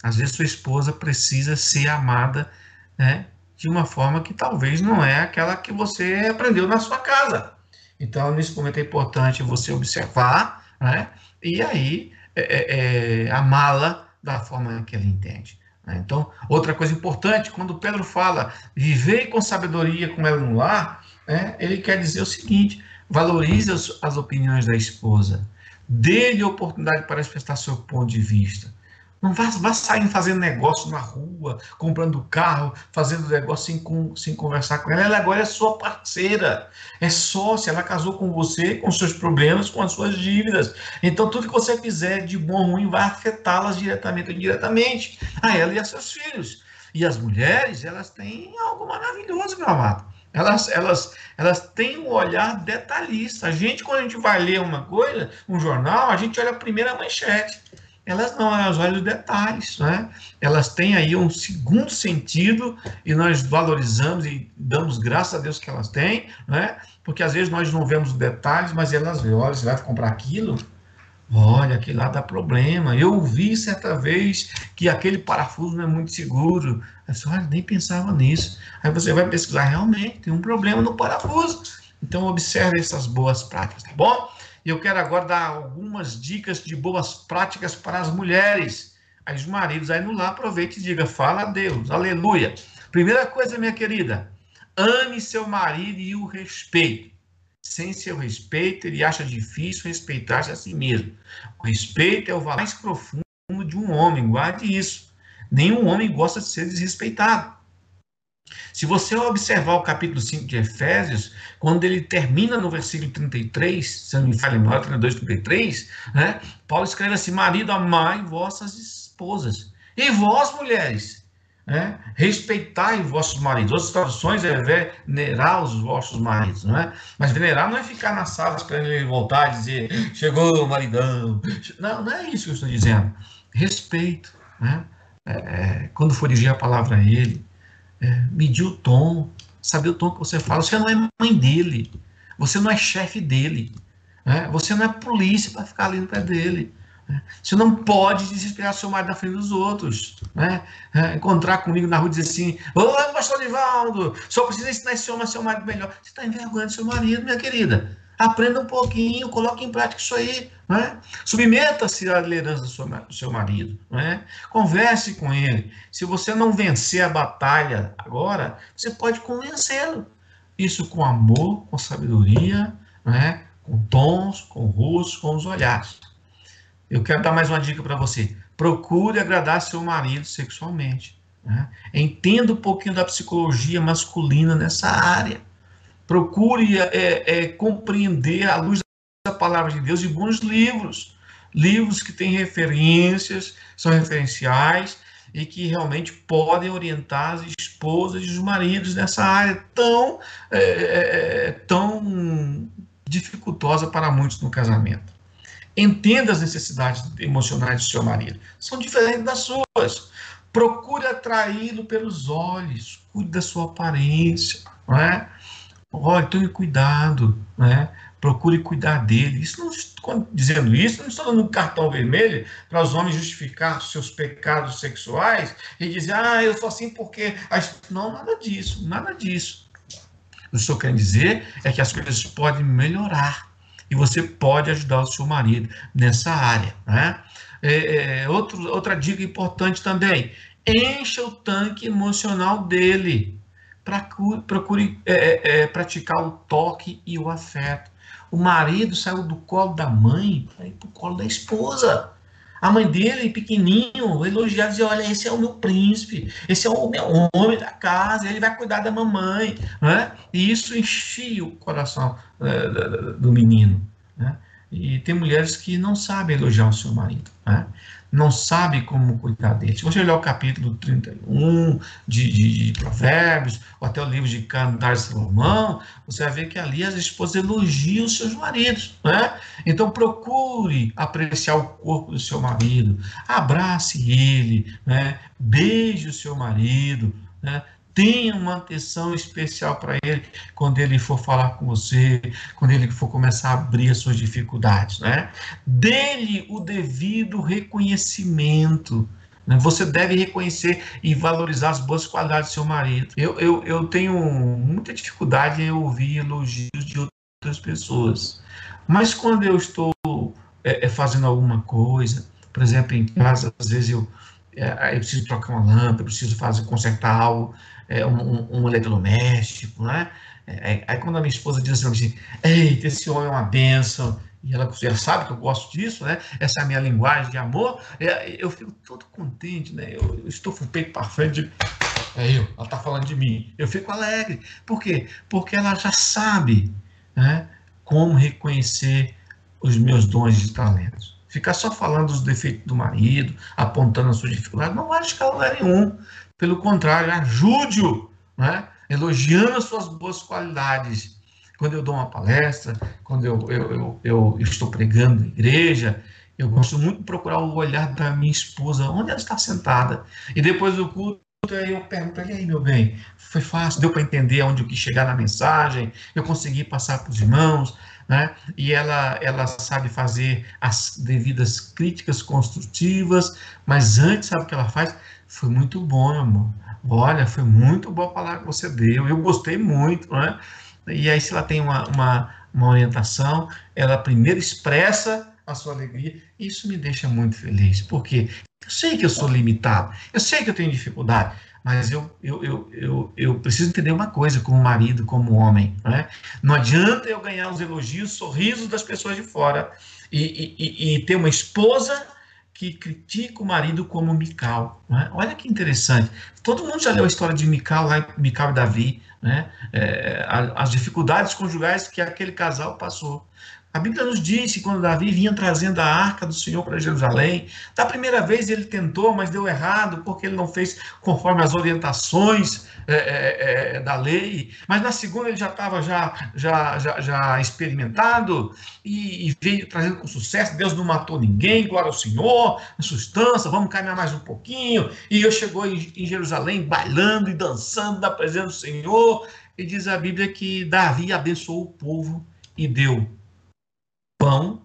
[SPEAKER 5] Às vezes sua esposa precisa ser amada né, de uma forma que talvez não é aquela que você aprendeu na sua casa. Então, nesse momento é importante você observar né? e aí é, é, é amá-la da forma que ela entende. Né? Então, outra coisa importante, quando Pedro fala viver com sabedoria com ela no lar, né? ele quer dizer o seguinte: valorize as, as opiniões da esposa, dê-lhe oportunidade para expressar seu ponto de vista. Não vá, vá fazendo negócio na rua, comprando carro, fazendo negócio sem, com, sem conversar com ela. Ela agora é sua parceira, é sócia, ela casou com você, com seus problemas, com as suas dívidas. Então, tudo que você fizer de bom ou ruim vai afetá-las diretamente ou indiretamente, a ela e a seus filhos. E as mulheres, elas têm algo maravilhoso, meu amado. Elas, elas, elas têm um olhar detalhista. A gente, quando a gente vai ler uma coisa, um jornal, a gente olha a primeira manchete elas não, elas olham os detalhes, né? Elas têm aí um segundo sentido e nós valorizamos e damos graças a Deus que elas têm, né? Porque às vezes nós não vemos os detalhes, mas elas veem, olha, você vai comprar aquilo? Olha, aquilo lá dá problema. Eu vi certa vez que aquele parafuso não é muito seguro. Eu disse, olha, nem pensava nisso. Aí você vai pesquisar, realmente, tem um problema no parafuso. Então, observe essas boas práticas, tá bom? E eu quero agora dar algumas dicas de boas práticas para as mulheres. Aí os maridos aí no lá aproveite e diga, fala a Deus, aleluia. Primeira coisa, minha querida, ame seu marido e o respeite. Sem seu respeito, ele acha difícil respeitar-se a si mesmo. O respeito é o valor mais profundo de um homem, guarde isso. Nenhum homem gosta de ser desrespeitado. Se você observar o capítulo 5 de Efésios, quando ele termina no versículo 33, se não me falha memória, 32, 33, né? Paulo escreve assim: Marido, amai vossas esposas. E vós, mulheres, né? respeitai vossos maridos. Outras traduções é venerar os vossos maridos, não é? Mas venerar não é ficar na sala esperando ele voltar e dizer, chegou maridão. Não, não é isso que eu estou dizendo. Respeito, né? É, é quando for dirigir a palavra a ele, medir o tom, saber o tom que você fala. Você não é mãe dele, você não é chefe dele, né? você não é polícia para ficar ali no pé dele. Né? Você não pode desesperar seu marido na frente dos outros. Né? É, encontrar comigo na rua e dizer assim: Ô, pastor Divaldo, só precisa ensinar esse homem a ser um marido melhor. Você está envergonhando seu marido, minha querida. Aprenda um pouquinho, coloque em prática isso aí. Né? Submeta-se à liderança do seu marido. Né? Converse com ele. Se você não vencer a batalha agora, você pode convencê-lo. Isso com amor, com sabedoria, né? com tons, com rostos, com os olhares. Eu quero dar mais uma dica para você. Procure agradar seu marido sexualmente. Né? Entenda um pouquinho da psicologia masculina nessa área procure é, é, compreender à luz da palavra de Deus de bons livros, livros que têm referências, são referenciais e que realmente podem orientar as esposas e os maridos nessa área tão, é, é, é tão dificultosa para muitos no casamento. Entenda as necessidades emocionais do seu marido, são diferentes das suas. Procure atraí-lo pelos olhos, cuide da sua aparência, não é? Olha, tome cuidado, né? procure cuidar dele. Isso não, dizendo isso, não estou dando um cartão vermelho para os homens justificar seus pecados sexuais e dizer, ah, eu sou assim porque. Não, nada disso, nada disso. O que eu estou querendo dizer é que as coisas podem melhorar e você pode ajudar o seu marido nessa área. Né? É, é, outro, outra dica importante também: encha o tanque emocional dele procure é, é, é, praticar o toque e o afeto. O marido saiu do colo da mãe para ir para o colo da esposa. A mãe dele, pequenininho, elogiar, dizer, olha, esse é o meu príncipe, esse é o meu homem da casa, ele vai cuidar da mamãe. Né? E isso enchia o coração é, do menino. Né? E tem mulheres que não sabem elogiar o seu marido. Né? Não sabe como cuidar dele. Se você olhar o capítulo 31 de, de, de Provérbios, ou até o livro de Cantares de Salomão, você vai ver que ali as esposas elogiam os seus maridos. Né? Então procure apreciar o corpo do seu marido, abrace ele, né? beije o seu marido, né? Tenha uma atenção especial para ele quando ele for falar com você, quando ele for começar a abrir as suas dificuldades, né? Dê-lhe o devido reconhecimento. Né? Você deve reconhecer e valorizar as boas qualidades do seu marido. Eu, eu, eu tenho muita dificuldade em ouvir elogios de outras pessoas. Mas quando eu estou é, é fazendo alguma coisa, por exemplo, em casa, às vezes eu, é, eu preciso trocar uma lâmpada, preciso fazer consertar algo, é, um, um, eletrodoméstico, né? É, aí quando a minha esposa diz assim, eita, esse homem é uma benção, e ela, ela, sabe que eu gosto disso, né? Essa é a minha linguagem de amor. É, eu fico todo contente, né? Eu, eu estou com o peito para frente. É eu, ela está falando de mim. Eu fico alegre. Por quê? Porque ela já sabe né, como reconhecer os meus dons e talentos. Ficar só falando dos defeitos do marido, apontando as suas dificuldades, não vai lugar nenhum. Pelo contrário, ajude-o, né? elogiando as suas boas qualidades quando eu dou uma palestra, quando eu, eu, eu, eu estou pregando na igreja, eu gosto muito de procurar o olhar da minha esposa, onde ela está sentada. E depois do culto, eu pergunto para aí, meu bem, foi fácil, deu para entender onde eu quis chegar na mensagem, eu consegui passar para os irmãos, né? E ela, ela sabe fazer as devidas críticas construtivas, mas antes, sabe o que ela faz? Foi muito bom, amor. Olha, foi muito boa a palavra que você deu, eu gostei muito, né? E aí, se ela tem uma, uma, uma orientação, ela primeiro expressa a sua alegria. Isso me deixa muito feliz, porque eu sei que eu sou limitado, eu sei que eu tenho dificuldade, mas eu, eu, eu, eu, eu preciso entender uma coisa como marido, como homem. Né? Não adianta eu ganhar os elogios, sorrisos das pessoas de fora e, e, e ter uma esposa que critica o marido como Mical. Né? Olha que interessante. Todo mundo já leu a história de Mical, lá, Mical e Davi né? É, as dificuldades conjugais que aquele casal passou. A Bíblia nos diz que quando Davi vinha trazendo a arca do Senhor para Jerusalém, da primeira vez ele tentou, mas deu errado, porque ele não fez conforme as orientações é, é, é da lei. Mas na segunda ele já estava já, já, já, já, experimentado e, e, veio trazendo com sucesso. Deus não matou ninguém, glória ao Senhor, sustância, vamos caminhar mais um pouquinho. E eu chegou em, em Jerusalém bailando e dançando da presença do Senhor. E diz a Bíblia que Davi abençoou o povo e deu pão,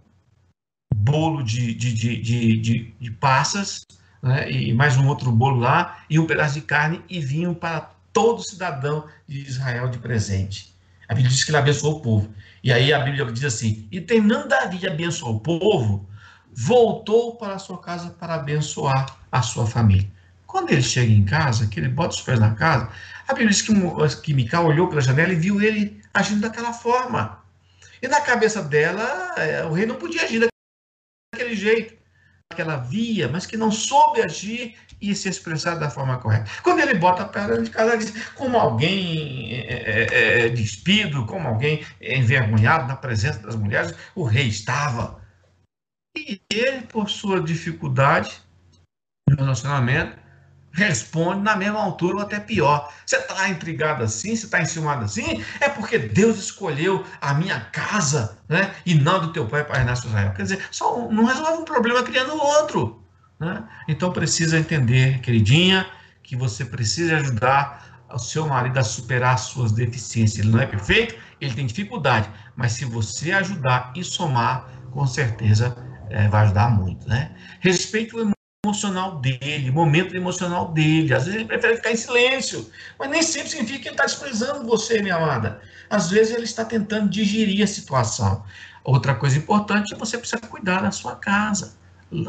[SPEAKER 5] bolo de, de, de, de, de, passas, né, e mais um outro bolo lá, e um pedaço de carne, e vinho para todo cidadão de Israel de presente. A Bíblia diz que ele abençoou o povo. E aí a Bíblia diz assim: E terminando Davi de abençoar o povo, voltou para sua casa para abençoar a sua família. Quando ele chega em casa, que ele bota os pés na casa, a Bíblia diz que, que Mical olhou pela janela e viu ele agindo daquela forma. E na cabeça dela, é, o rei não podia agir daquele jeito que ela via, mas que não soube agir e se expressar da forma correta. Quando ele bota a perna de casa, diz, como alguém é, é, é, despido, como alguém envergonhado na presença das mulheres, o rei estava. E ele, por sua dificuldade no relacionamento, responde na mesma altura ou até pior. Você está intrigado assim, você está enciumado assim, é porque Deus escolheu a minha casa, né? E não do teu pai para reinar sobre Israel. Quer dizer, só não resolve um problema criando outro. Né? Então precisa entender, queridinha, que você precisa ajudar o seu marido a superar as suas deficiências. Ele não é perfeito, ele tem dificuldade, mas se você ajudar e somar, com certeza é, vai ajudar muito. Né? Respeito o emocional dele, momento emocional dele. Às vezes ele prefere ficar em silêncio, mas nem sempre significa que ele está desprezando você, minha amada. Às vezes ele está tentando digerir a situação. Outra coisa importante é você precisa cuidar da sua casa,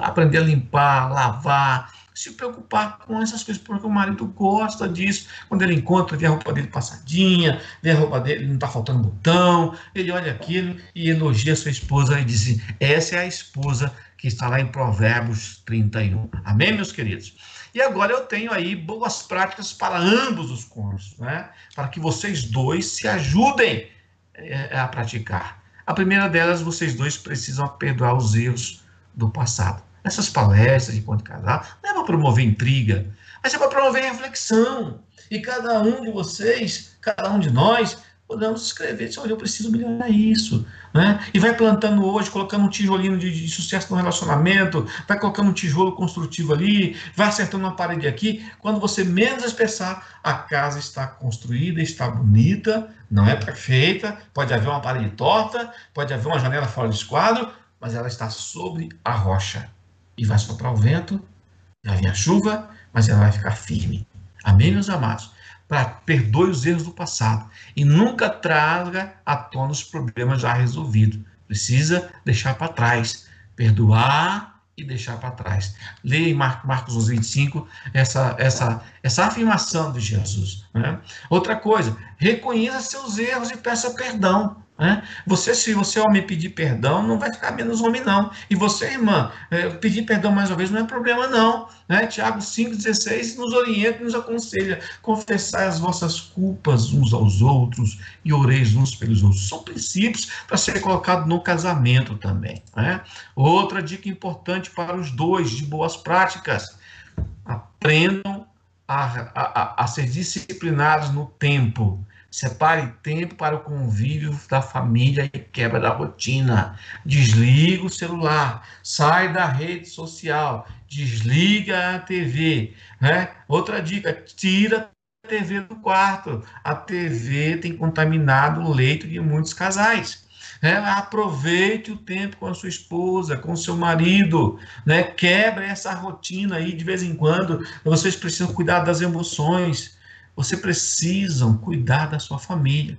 [SPEAKER 5] aprender a limpar, lavar, se preocupar com essas coisas, porque o marido gosta disso. Quando ele encontra, vê a roupa dele passadinha, vê a roupa dele, não está faltando botão, ele olha aquilo e elogia a sua esposa e diz: essa é a esposa que está lá em Provérbios 31. Amém, meus queridos? E agora eu tenho aí boas práticas para ambos os cônjuges, né? Para que vocês dois se ajudem é, a praticar. A primeira delas, vocês dois precisam perdoar os erros do passado. Essas palestras de enquanto casal não é para promover intriga, mas é para promover reflexão. E cada um de vocês, cada um de nós, podemos escrever, olha, eu preciso melhorar isso, né? E vai plantando hoje, colocando um tijolinho de, de, sucesso no relacionamento, vai colocando um tijolo construtivo ali, vai acertando uma parede aqui. Quando você menos expressar, a casa está construída, está bonita, não é perfeita, pode haver uma parede torta, pode haver uma janela fora do esquadro, mas ela está sobre a rocha. E vai soprar o vento, vai vir a chuva, mas ela vai ficar firme. Amém, meus amados? Para perdoe os erros do passado e nunca traga à tona os problemas já resolvidos. Precisa deixar para trás, perdoar e deixar para trás. Leia em Marcos 11, 25 essa, essa, essa afirmação de Jesus. Né? Outra coisa, reconheça seus erros e peça perdão. Né? Você, se você homem pedir perdão, não vai ficar menos homem, não. E você, irmã, é, pedir perdão mais uma vez não é problema, não. Né? Tiago 5,16 nos orienta nos aconselha: confessar as vossas culpas uns aos outros e oreis uns pelos outros. São princípios para ser colocado no casamento também. Né? Outra dica importante para os dois, de boas práticas: aprendam a, a, a ser disciplinados no tempo Separe tempo para o convívio da família e quebra da rotina. Desliga o celular, sai da rede social, desliga a TV. Né? Outra dica: tira a TV do quarto. A TV tem contaminado o leito de muitos casais. É, aproveite o tempo com a sua esposa, com o seu marido, né? quebra essa rotina aí de vez em quando. Vocês precisam cuidar das emoções, você precisa cuidar da sua família.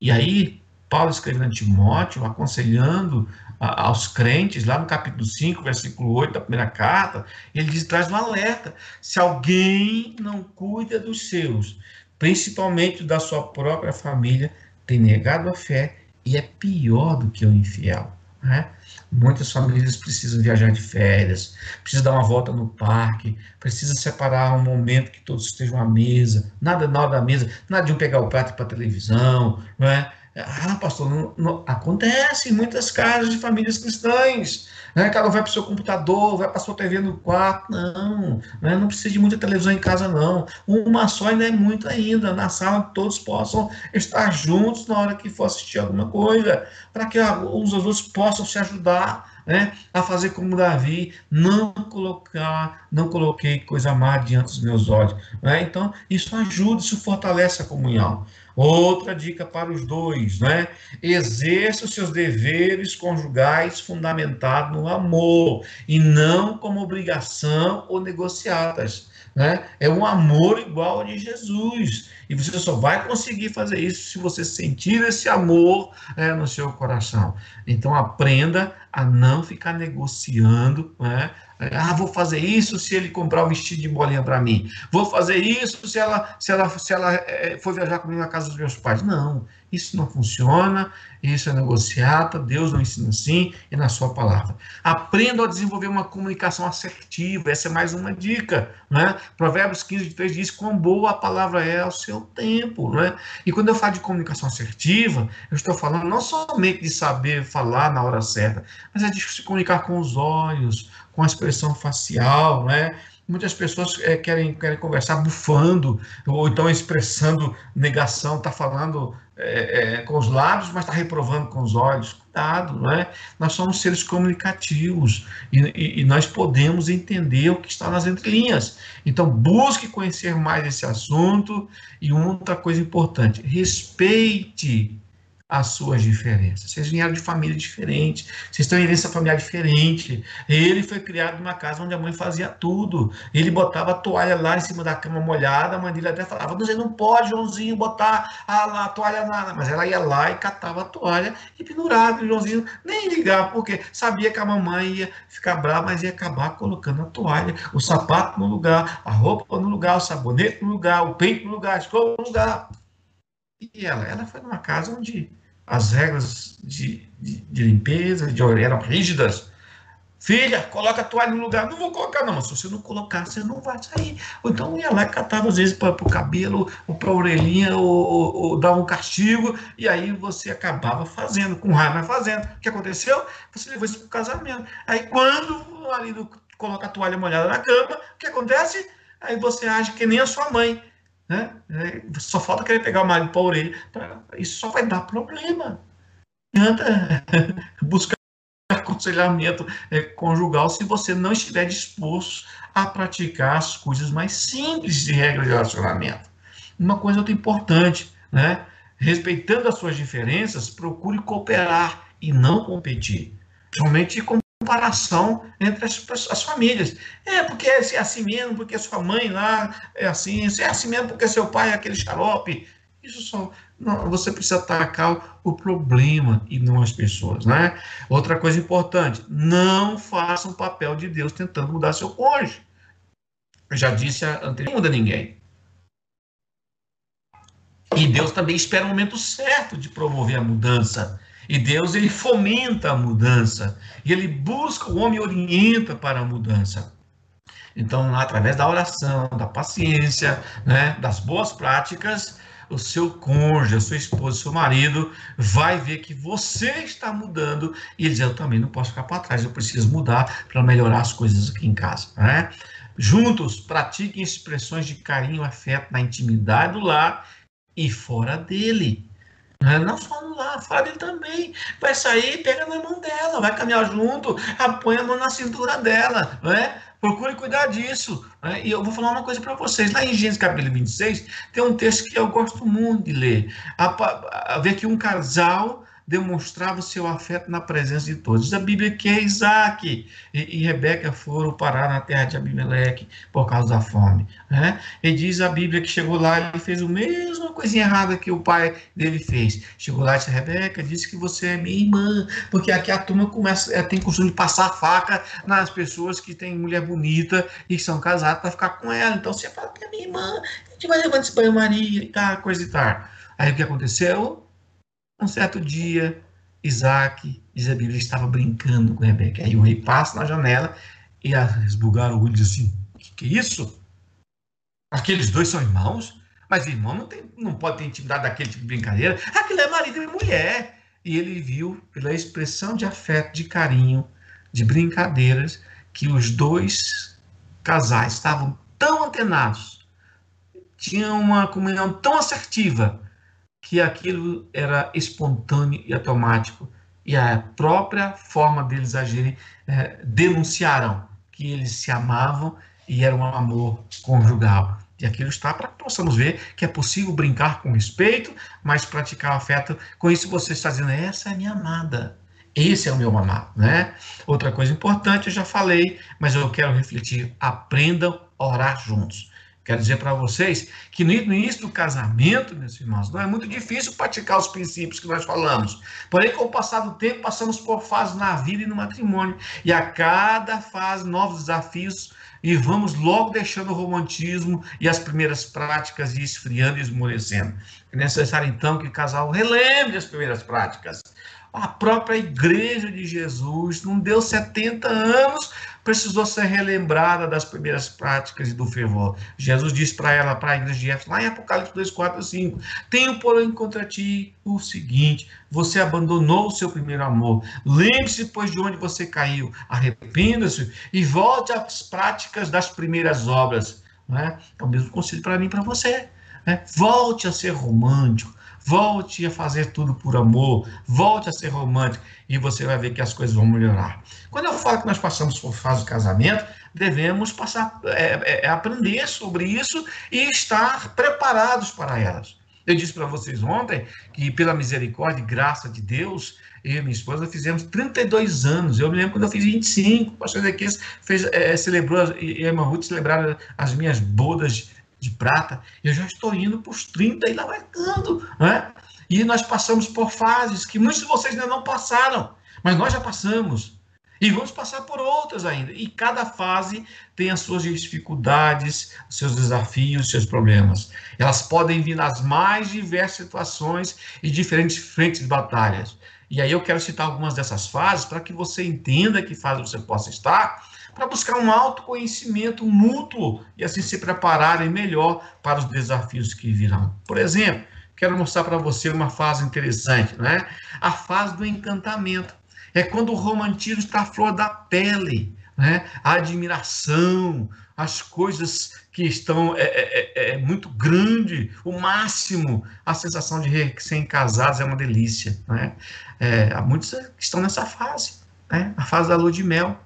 [SPEAKER 5] E aí, Paulo escrevendo a Timóteo, aconselhando aos crentes, lá no capítulo 5, versículo 8 da primeira carta, ele diz, traz um alerta. Se alguém não cuida dos seus, principalmente da sua própria família, tem negado a fé e é pior do que o infiel. Né? Muitas famílias precisam viajar de férias, precisam dar uma volta no parque, precisam separar um momento que todos estejam à mesa, nada na hora da mesa, nada de um pegar o prato para televisão, não é? Ah, pastor, não, não, acontece em muitas casas de famílias cristãs. Né? Cada um vai para o seu computador, vai para a sua TV no quarto. Não, né? não precisa de muita televisão em casa, não. Uma só ainda é muito ainda. Na sala todos possam estar juntos na hora que for assistir alguma coisa, para que os outros possam se ajudar né, a fazer como Davi, não colocar, não coloquei coisa má diante dos meus olhos. Né? Então, isso ajuda, isso fortalece a comunhão. Outra dica para os dois, né? Exerça os seus deveres conjugais fundamentados no amor e não como obrigação ou negociadas. Né? É um amor igual ao de Jesus. E você só vai conseguir fazer isso se você sentir esse amor é, no seu coração. Então aprenda a não ficar negociando. Né? Ah, vou fazer isso se ele comprar um vestido de bolinha para mim. Vou fazer isso se ela, se ela, se ela é, for viajar comigo na casa dos meus pais. Não, isso não funciona, isso é negociata, Deus não ensina assim e na sua palavra. Aprenda a desenvolver uma comunicação assertiva, essa é mais uma dica. Né? Provérbios 15, 3 diz: quão boa a palavra é ao seu tempo. Né? E quando eu falo de comunicação assertiva, eu estou falando não somente de saber falar na hora certa, mas é de se comunicar com os olhos, com a expressão facial, né? Muitas pessoas é, querem, querem conversar bufando, ou então expressando negação, está falando é, é, com os lábios, mas está reprovando com os olhos. Cuidado, não é? Nós somos seres comunicativos e, e, e, nós podemos entender o que está nas entrelinhas. Então, busque conhecer mais esse assunto. E outra coisa importante: respeite as suas diferenças. Vocês vieram de família diferente, vocês estão em herança familiar diferente. Ele foi criado numa casa onde a mãe fazia tudo. Ele botava a toalha lá em cima da cama molhada, a mãe dele até falava: Você não pode, Joãozinho, botar a, a toalha lá. Mas ela ia lá e catava a toalha e pendurava. E o Joãozinho nem ligava, porque sabia que a mamãe ia ficar brava, mas ia acabar colocando a toalha, o sapato no lugar, a roupa no lugar, o sabonete no lugar, o peito no lugar, a escova no lugar. E ela, ela foi numa casa onde as regras de, de, de limpeza de eram rígidas. Filha, coloca a toalha no lugar. Não vou colocar, não. Mas se você não colocar, você não vai sair. Ou então ia lá e catava, às vezes, para o cabelo, ou para a orelhinha, ou, ou, ou, dava um castigo. E aí você acabava fazendo, com raiva fazendo. O que aconteceu? Você levou isso para o casamento. Aí quando o marido coloca a toalha molhada na cama, o que acontece? Aí você age que nem a sua mãe. Né? É, só falta querer pegar o marido para a orelha. Isso só vai dar problema. Adianta buscar aconselhamento é, conjugal se você não estiver disposto a praticar as coisas mais simples de regra de relacionamento. Uma coisa muito importante, né? respeitando as suas diferenças, procure cooperar e não competir. Somente comparação entre as, as, famílias. É porque é assim mesmo, porque sua mãe lá é assim, é assim mesmo porque seu pai é aquele xarope. Isso só. Não, você precisa atacar o problema e não as pessoas, né? Outra coisa importante: não faça um papel de Deus tentando mudar seu cônjuge. Eu já disse anteriormente, não muda ninguém. E Deus também espera o momento certo de promover a mudança. E Deus ele fomenta a mudança. E ele busca, o homem orienta para a mudança. Então, através da oração, da paciência, né, das boas práticas, o seu cônjuge, a sua esposa, o seu marido vai ver que você está mudando e diz: Eu também não posso ficar para trás, eu preciso mudar para melhorar as coisas aqui em casa. Né? Juntos, pratiquem expressões de carinho, afeto na intimidade do lar e fora dele. Não só fora dele também. Vai sair, pega na mão dela, vai caminhar junto, apoia a mão na cintura dela, né? Procure cuidar disso. Né? E eu vou falar uma coisa para vocês. Lá em Gênesis capítulo 26, tem um texto que eu gosto muito de ler. A, a ver que um casal demonstrava o seu afeto na presença de todos. A Bíblia que é Isaac e, e Rebeca foram parar na terra de Abimeleque por causa da fome. Né? E diz a Bíblia que chegou lá e fez a mesma coisinha errada que o pai dele fez. Chegou lá e disse, Rebeca, disse que você é minha irmã, porque aqui a turma começa, é, tem costume de passar faca nas pessoas que têm mulher bonita e que são casadas para ficar com ela. Então você fala que é minha irmã, a gente vai levar esse banho-maria e tal, coisa e tal. Aí o que aconteceu? Um certo dia, Isaac, diz a Bíblia, estava brincando com Rebeca. Aí o rei passa na janela e esbugaram o olho e diz assim: que, que é isso? Aqueles dois são irmãos? Mas irmão não, tem, não pode ter intimidade daquele tipo de brincadeira. Aquilo é marido e mulher. E ele viu, pela expressão de afeto, de carinho, de brincadeiras, que os dois casais estavam tão antenados, tinham uma comunhão tão assertiva, que aquilo era espontâneo e automático. E a própria forma deles agirem é, denunciaram que eles se amavam e era um amor conjugal. E aquilo está para que possamos ver que é possível brincar com respeito, mas praticar afeto. Com isso você está dizendo, essa é minha amada. Esse é o meu amado, né? Outra coisa importante, eu já falei, mas eu quero refletir. Aprendam a orar juntos. Quero dizer para vocês que no início do casamento, meus irmãos, não é muito difícil praticar os princípios que nós falamos. Porém, com o passar do tempo, passamos por fases na vida e no matrimônio. E a cada fase, novos desafios, e vamos logo deixando o romantismo e as primeiras práticas e esfriando e esmorecendo. É necessário, então, que o casal relembre as primeiras práticas. A própria igreja de Jesus não deu 70 anos precisou ser relembrada das primeiras práticas e do fervor. Jesus disse para ela, para a igreja de Éfeso, lá em Apocalipse 2, 4 e 5, tenho, porém, contra ti o seguinte, você abandonou o seu primeiro amor. Lembre-se, pois, de onde você caiu. Arrependa-se e volte às práticas das primeiras obras. Não é? é o mesmo conselho para mim e para você. Né? Volte a ser romântico Volte a fazer tudo por amor, volte a ser romântico e você vai ver que as coisas vão melhorar. Quando eu falo que nós passamos por fase do casamento, devemos passar, é, é, é aprender sobre isso e estar preparados para elas. Eu disse para vocês ontem que, pela misericórdia e graça de Deus, eu e minha esposa fizemos 32 anos. Eu me lembro quando eu fiz 25. O pastor Ezequias fez, é, celebrou, e a irmã Ruth celebraram as minhas bodas de prata, eu já estou indo para os 30 e lavacando, né? E nós passamos por fases que muitos de vocês ainda não passaram, mas nós já passamos. E vamos passar por outras ainda. E cada fase tem as suas dificuldades, seus desafios, os seus problemas. Elas podem vir nas mais diversas situações e diferentes frentes de batalhas. E aí eu quero citar algumas dessas fases para que você entenda que fase você possa estar para buscar um autoconhecimento mútuo e assim se prepararem melhor para os desafios que virão. Por exemplo, quero mostrar para você uma fase interessante, né? A fase do encantamento. É quando o romantismo está à flor da pele, né? A admiração, as coisas que estão é, é, é, é muito grande, o máximo, a sensação de recém casados é uma delícia, né? É, há muitos que estão nessa fase, né? A fase da lua de mel.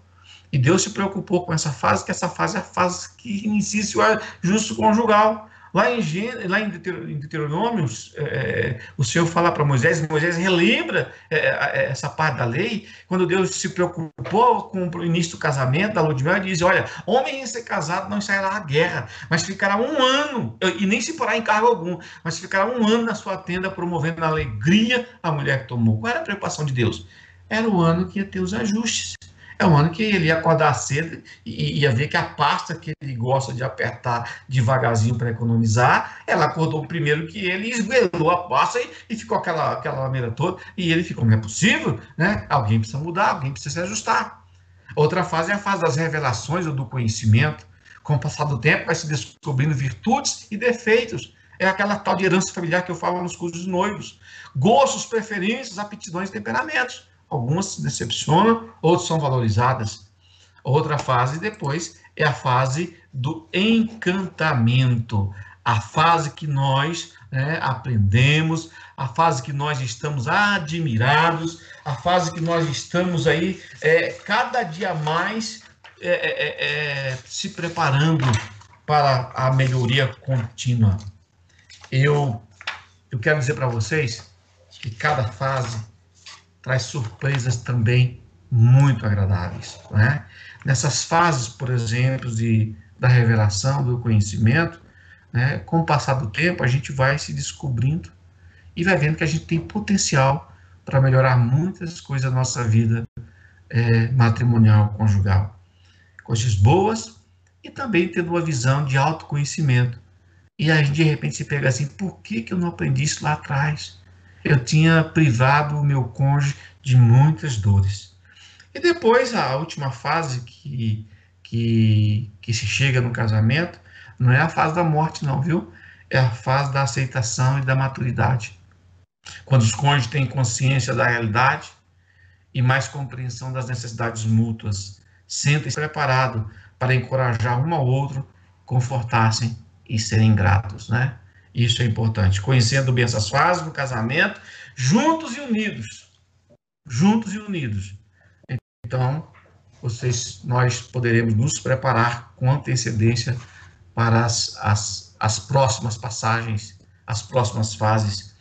[SPEAKER 5] E Deus se preocupou com essa fase, que essa fase é a fase que inicia o justo conjugal. Lá em, lá em Deuteronômio, é, o Senhor fala para Moisés, Moisés relembra é, é, essa parte da lei, quando Deus se preocupou com o início do casamento, da lua de mel, ele diz, olha, homem em ser casado não sairá à guerra, mas ficará um ano, e nem se porá em cargo algum, mas ficará um ano na sua tenda, promovendo a alegria a mulher que tomou. Qual era a preocupação de Deus? Era o ano que ia ter os ajustes É um ano que ele ia acordar cedo e ia ver que a pasta que ele gosta de apertar devagarzinho para economizar, ela acordou primeiro que ele esguelou a pasta e, ficou aquela, aquela lameira toda. E ele ficou, não é possível, né? Alguém precisa mudar, alguém precisa se ajustar. Outra fase é a fase das revelações ou do conhecimento. Com o passar do tempo, vai se descobrindo virtudes e defeitos. É aquela tal de herança familiar que eu falo nos cursos noivos. Gostos, preferências, aptidões temperamentos. Algumas decepcionam, outras são valorizadas. Outra fase depois é a fase do encantamento, a fase que nós né, aprendemos, a fase que nós estamos admirados, a fase que nós estamos aí é, cada dia mais é, é, é, é se preparando para a melhoria contínua. Eu, eu quero dizer para vocês que cada fase traz surpresas também muito agradáveis. Né? Nessas fases, por exemplo, de, da revelação, do conhecimento, né, com o passar do tempo, a gente vai se descobrindo e vai vendo que a gente tem potencial para melhorar muitas coisas da nossa vida é, matrimonial, conjugal. Coisas boas e também tendo uma visão de autoconhecimento. E aí, de repente, se pega assim: por que, que eu não aprendi isso lá atrás? Eu tinha privado o meu cônjuge de muitas dores. E depois, a última fase que, que, que se chega no casamento, não é a fase da morte, não, viu? É a fase da aceitação e da maturidade. Quando os cônjuges têm consciência da realidade e mais compreensão das necessidades mútuas, sentem-se preparados para encorajar um ao outro, confortassem e serem gratos, né? Isso é importante. Conhecendo bem essas fases do casamento, juntos e unidos. Juntos e unidos. Então, vocês, nós poderemos nos preparar com antecedência para as, as, as próximas passagens, as próximas fases,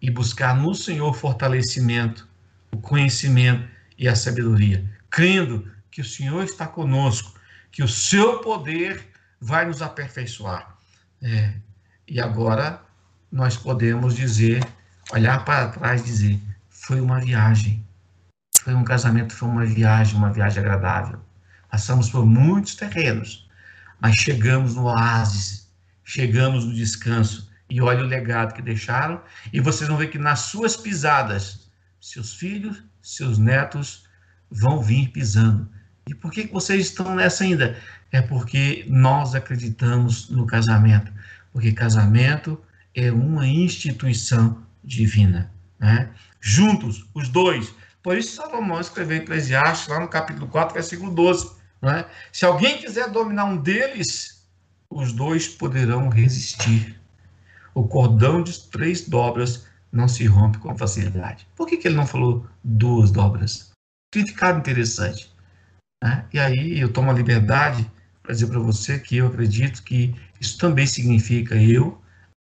[SPEAKER 5] e buscar no Senhor fortalecimento, o conhecimento e a sabedoria, crendo que o Senhor está conosco, que o seu poder vai nos aperfeiçoar. É, e agora nós podemos dizer, olhar para trás e dizer: foi uma viagem. Foi um casamento, foi uma viagem, uma viagem agradável. Passamos por muitos terrenos, mas chegamos no oásis, chegamos no descanso. E olha o legado que deixaram. E vocês vão ver que nas suas pisadas, seus filhos, seus netos vão vir pisando. E por que vocês estão nessa ainda? É porque nós acreditamos no casamento porque casamento é uma instituição divina. Né? Juntos, os dois. Por isso, Salomão escreveu em Eclesiastes, lá no capítulo 4, versículo 12. Né? Se alguém quiser dominar um deles, os dois poderão resistir. O cordão de três dobras não se rompe com facilidade. Por que, que ele não falou duas dobras? Significado interessante. Né? E aí eu tomo a liberdade para dizer para você que eu acredito que isso também significa eu,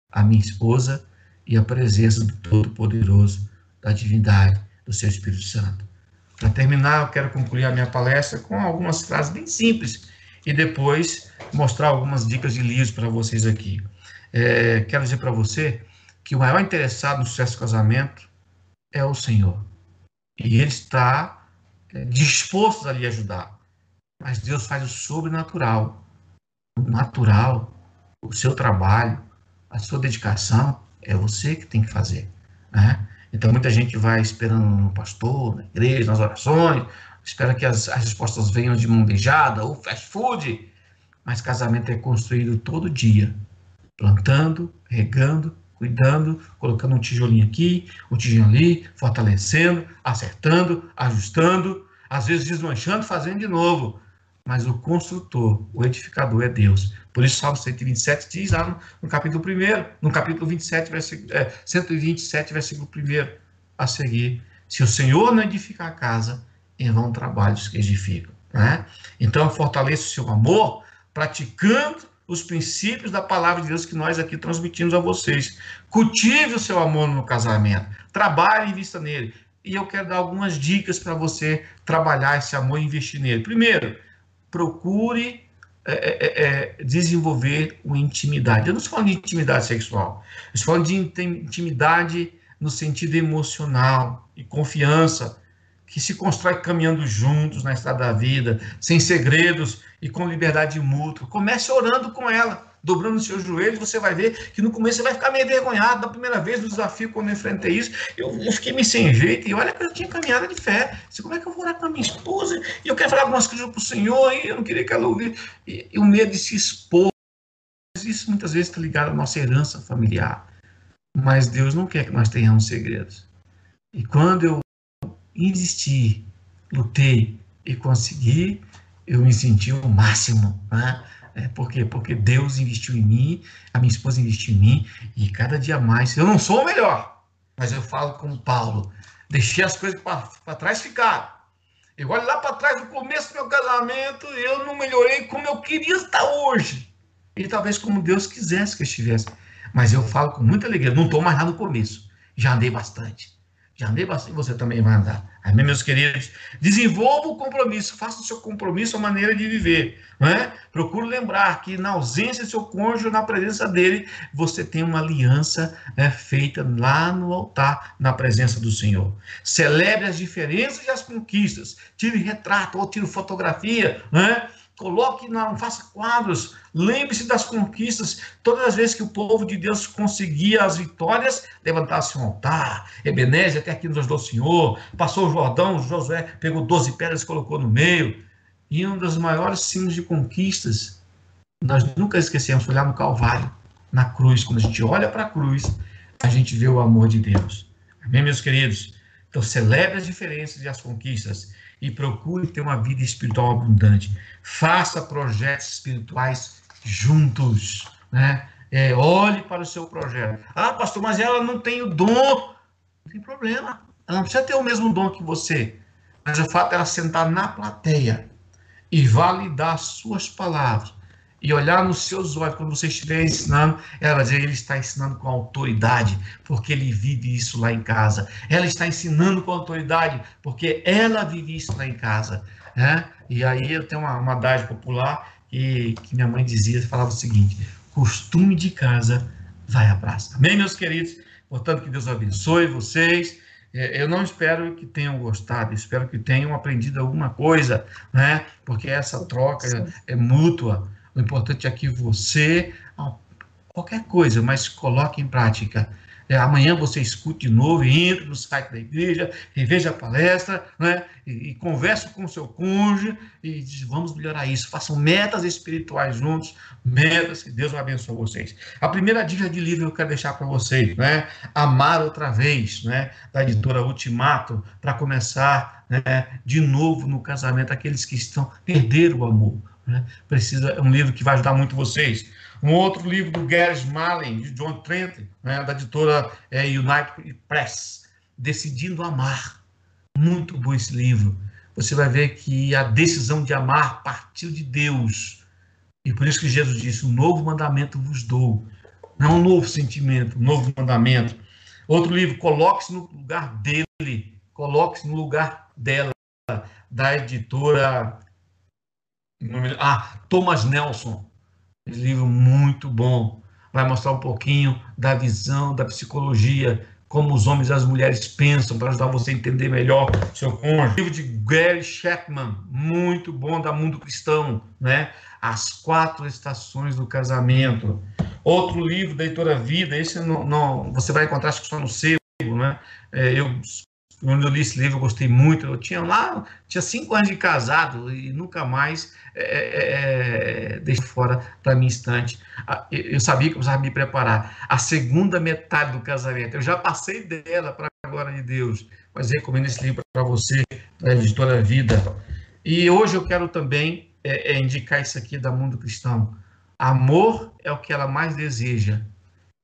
[SPEAKER 5] a minha esposa e a presença do Todo-Poderoso, da divindade, do seu Espírito Santo. Para terminar, eu quero concluir a minha palestra com algumas frases bem simples e depois mostrar algumas dicas de livros para vocês aqui. É, quero dizer para você que o maior interessado no sucesso do casamento é o Senhor. E Ele está é, disposto a lhe ajudar. Mas Deus faz o sobrenatural. O natural o seu trabalho, a sua dedicação, é você que tem que fazer. Né? Então, muita gente vai esperando no pastor, na igreja, nas orações, espera que as, as respostas venham de mão beijada ou fast food, mas casamento é construído todo dia, plantando, regando, cuidando, colocando um tijolinho aqui, um tijolinho ali, fortalecendo, acertando, ajustando, às vezes desmanchando, fazendo de novo. Mas o construtor, o edificador é Deus. Por isso, Salmo 127 diz lá no, no capítulo 1, no capítulo 27, versículo, é, 127, versículo 1, a seguir: Se o Senhor não edificar a casa, em vão trabalhos que edificam. Né? Então, fortaleça o seu amor, praticando os princípios da palavra de Deus que nós aqui transmitimos a vocês. Cultive o seu amor no casamento, trabalhe e invista nele. E eu quero dar algumas dicas para você trabalhar esse amor e investir nele. Primeiro, procure é é, é, é, desenvolver uma intimidade. Eu não estou falando de intimidade sexual, eu estou falando de intimidade no sentido emocional e confiança, que se constrói caminhando juntos na estrada da vida, sem segredos e com liberdade mútua. Comece orando com ela, dobrando os seus joelhos, você vai ver que no começo você vai ficar meio envergonhado. Da primeira vez no desafio, quando eu enfrentei isso, eu, eu fiquei meio sem jeito. E olha que eu tinha caminhada de fé. Como é que eu vou orar com a minha esposa? E eu quero falar algumas coisas para o Senhor, e eu não queria que ela ouvisse. E, e o medo de se expor. Isso muitas vezes está ligado à nossa herança familiar. Mas Deus não quer que nós tenhamos segredos. E quando eu insisti, lutei e consegui, eu me senti o máximo, né? É, por quê? Porque Deus investiu em mim, a minha esposa investiu em mim, e cada dia mais, eu não sou o melhor, mas eu falo como Paulo, deixei as coisas para trás ficar. Eu olho lá para trás, no começo do meu casamento, eu não melhorei como eu queria estar hoje. E talvez como Deus quisesse que eu estivesse. Mas eu falo com muita alegria, não estou mais lá no começo, já andei bastante. Já andei bastante, você também vai andar. Amém, meus queridos? Desenvolva o compromisso, faça o seu compromisso a maneira de viver. Não é? Procure lembrar que na ausência do seu cônjuge, na presença dele, você tem uma aliança né, feita lá no altar, na presença do Senhor. Celebre as diferenças e as conquistas. Tire retrato ou tire fotografia. Não é? Coloque, não faça quadros, lembre-se das conquistas. Todas as vezes que o povo de Deus conseguia as vitórias, levantasse um altar. Ebenezer até aqui nos ajudou o Senhor. Passou o Jordão, Josué pegou 12 pedras e colocou no meio. E um dos maiores símbolos de conquistas, nós nunca esquecemos, olhar no Calvário, na cruz. Quando a gente olha para a cruz, a gente vê o amor de Deus. Amém, meus queridos? Então, celebre as diferenças e as conquistas e procure ter uma vida espiritual abundante. Faça projetos espirituais juntos, né? É, olhe para o seu projeto. Ah, pastor, mas ela não tem o dom. Não tem problema. Ela não precisa ter o mesmo dom que você. Mas o fato dela sentar na plateia e validar suas palavras e olhar nos seus olhos quando você estiver ensinando, ela dizer, ele está ensinando com autoridade, porque ele vive isso lá em casa. Ela está ensinando com autoridade, porque ela vive isso lá em casa. Né? E aí eu tenho uma, uma adagem popular que, que minha mãe dizia, falava o seguinte, costume de casa vai à praça. Amém, meus queridos? Portanto, que Deus abençoe vocês. É, eu não espero que tenham gostado, espero que tenham aprendido alguma coisa, né? Porque essa troca é, é mútua. O importante é que você, qualquer coisa, mas coloque em prática. É, amanhã você escute de novo, entre no site da igreja, reveja a palestra, né? E, e converse com o seu cônjuge e diz, vamos melhorar isso. Façam metas espirituais juntos, metas que Deus abençoe vocês. A primeira dica de livro que eu quero deixar para vocês, né? Amar outra vez, né? Da editora Ultimato, para começar né? de novo no casamento, aqueles que estão perderam o amor né? Precisa, é um livro que vai ajudar muito vocês. Um outro livro do Gary Smalley, de John Trent, né, da editora é, United Press, Decidindo Amar. Muito bom esse livro. Você vai ver que a decisão de amar partiu de Deus. E por isso que Jesus disse: Um novo mandamento vos dou. Não um novo sentimento, um novo mandamento. Outro livro, Coloque-se no lugar dele, coloque-se no lugar dela, da editora ah, Thomas Nelson. Esse livro muito bom. Vai mostrar um pouquinho da visão, da psicologia, como os homens e as mulheres pensam, para ajudar você a entender melhor seu cônjuge. Livro de Gary Chapman, muito bom, da Mundo Cristão, né? As quatro estações do casamento. Outro livro da editora Vida, esse não, não você vai encontrar acho que só no sebo, né? É, eu quando eu li esse livro, eu gostei muito. Eu tinha lá, tinha cinco anos de casado e nunca mais é, é, é deixei fora da minha estante. Eu sabia que eu precisava me preparar. A segunda metade do casamento, eu já passei dela para a glória de Deus, mas recomendo esse livro para você, da editora Vida. E hoje eu quero também é, é, indicar isso aqui da Mundo Cristão. Amor é o que ela mais deseja,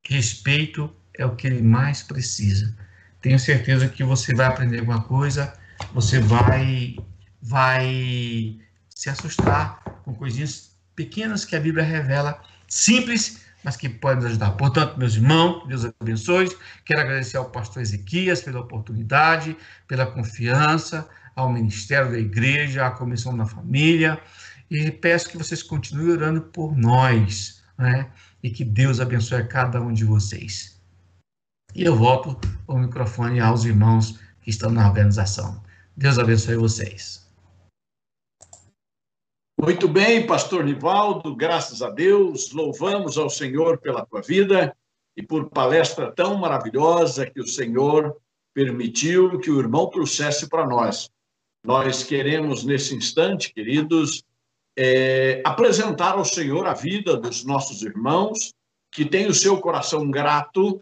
[SPEAKER 5] respeito é o que ele mais precisa tenho certeza que você vai aprender alguma coisa, você vai, vai se assustar com coisinhas pequenas que a Bíblia revela, simples, mas que podem nos ajudar. Portanto, meus irmãos, Deus abençoe. Quero agradecer ao pastor Ezequias pela oportunidade, pela confiança, ao ministério da igreja, à comissão da família, e peço que vocês continuem orando por nós, né? E que Deus abençoe a cada um de vocês. E eu volto o microfone aos irmãos que estão na organização. Deus abençoe vocês.
[SPEAKER 4] Muito bem, pastor Nivaldo, graças a Deus, louvamos ao Senhor pela tua vida e por palestra tão maravilhosa que o Senhor permitiu que o irmão trouxesse para nós. Nós queremos, nesse instante, queridos, é, apresentar ao Senhor a vida dos nossos irmãos que têm o seu coração grato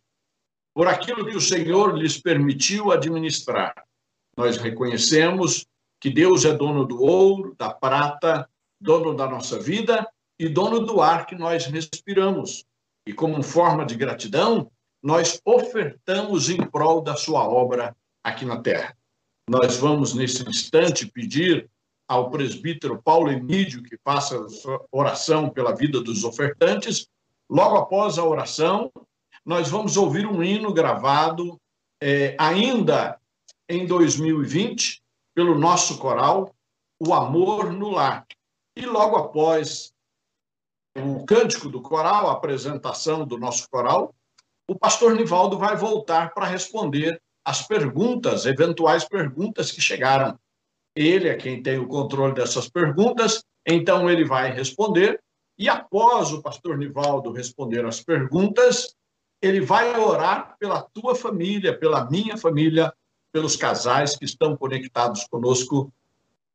[SPEAKER 4] por aquilo que o Senhor lhes permitiu administrar. Nós reconhecemos que Deus é dono do ouro, da prata, dono da nossa vida e dono do ar que nós respiramos. E como forma de gratidão, nós ofertamos em prol da sua obra aqui na terra. Nós vamos, nesse instante, pedir ao presbítero Paulo Emídio que faça oração pela vida dos ofertantes. Logo após a oração, nós vamos ouvir um hino gravado é, ainda em 2020 pelo nosso coral, O Amor no Lar. E logo após o cântico do coral, a apresentação do nosso coral, o pastor Nivaldo vai voltar para responder as perguntas, eventuais perguntas que chegaram. Ele é quem tem o controle dessas perguntas, então ele vai responder. E após o pastor Nivaldo responder as perguntas, ele vai orar pela tua família, pela minha família, pelos casais que estão conectados conosco.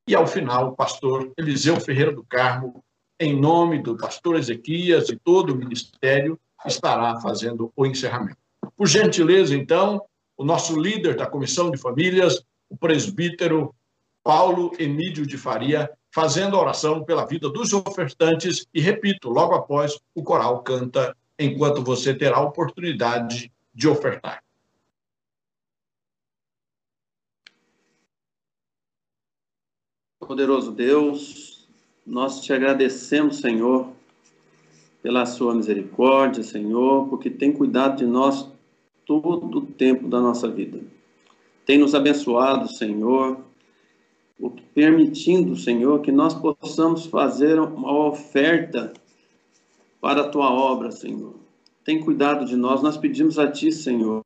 [SPEAKER 4] E ao final, o pastor Eliseu Ferreira do Carmo, em nome do pastor Ezequias e todo o ministério, estará fazendo o encerramento. Por gentileza, então, o nosso líder da Comissão de Famílias, o presbítero Paulo Emídio de Faria, fazendo oração pela vida dos ofertantes e, repito, logo após o coral canta, enquanto você terá a oportunidade de ofertar.
[SPEAKER 3] Poderoso Deus, nós te agradecemos, Senhor, pela sua misericórdia, Senhor, porque tem cuidado de nós todo o tempo da nossa vida. Tem nos abençoado, Senhor, permitindo, Senhor, que nós possamos fazer uma oferta para a tua obra, Senhor. Tem cuidado de nós. Nós pedimos a ti, Senhor,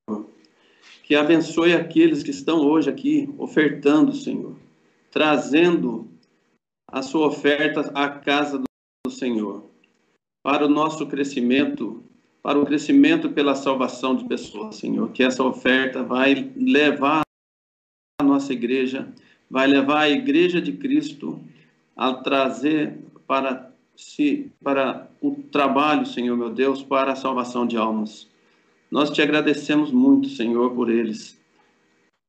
[SPEAKER 3] que abençoe aqueles que estão hoje aqui ofertando, Senhor, trazendo a sua oferta à casa do Senhor para o nosso crescimento, para o crescimento pela salvação de pessoas, Senhor. Que essa oferta vai levar a nossa igreja, vai levar a igreja de Cristo a trazer para si, para o trabalho, Senhor meu Deus, para a salvação de almas. Nós te agradecemos muito, Senhor, por eles.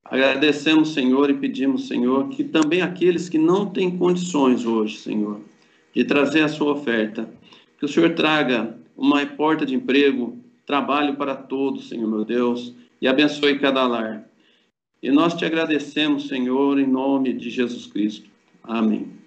[SPEAKER 3] Agradecemos, Senhor, e pedimos, Senhor, que também aqueles que não têm condições hoje, Senhor, de trazer a sua oferta, que o Senhor traga uma porta de emprego, trabalho para todos, Senhor meu Deus, e abençoe cada lar. E nós te agradecemos, Senhor, em nome de Jesus Cristo. Amém.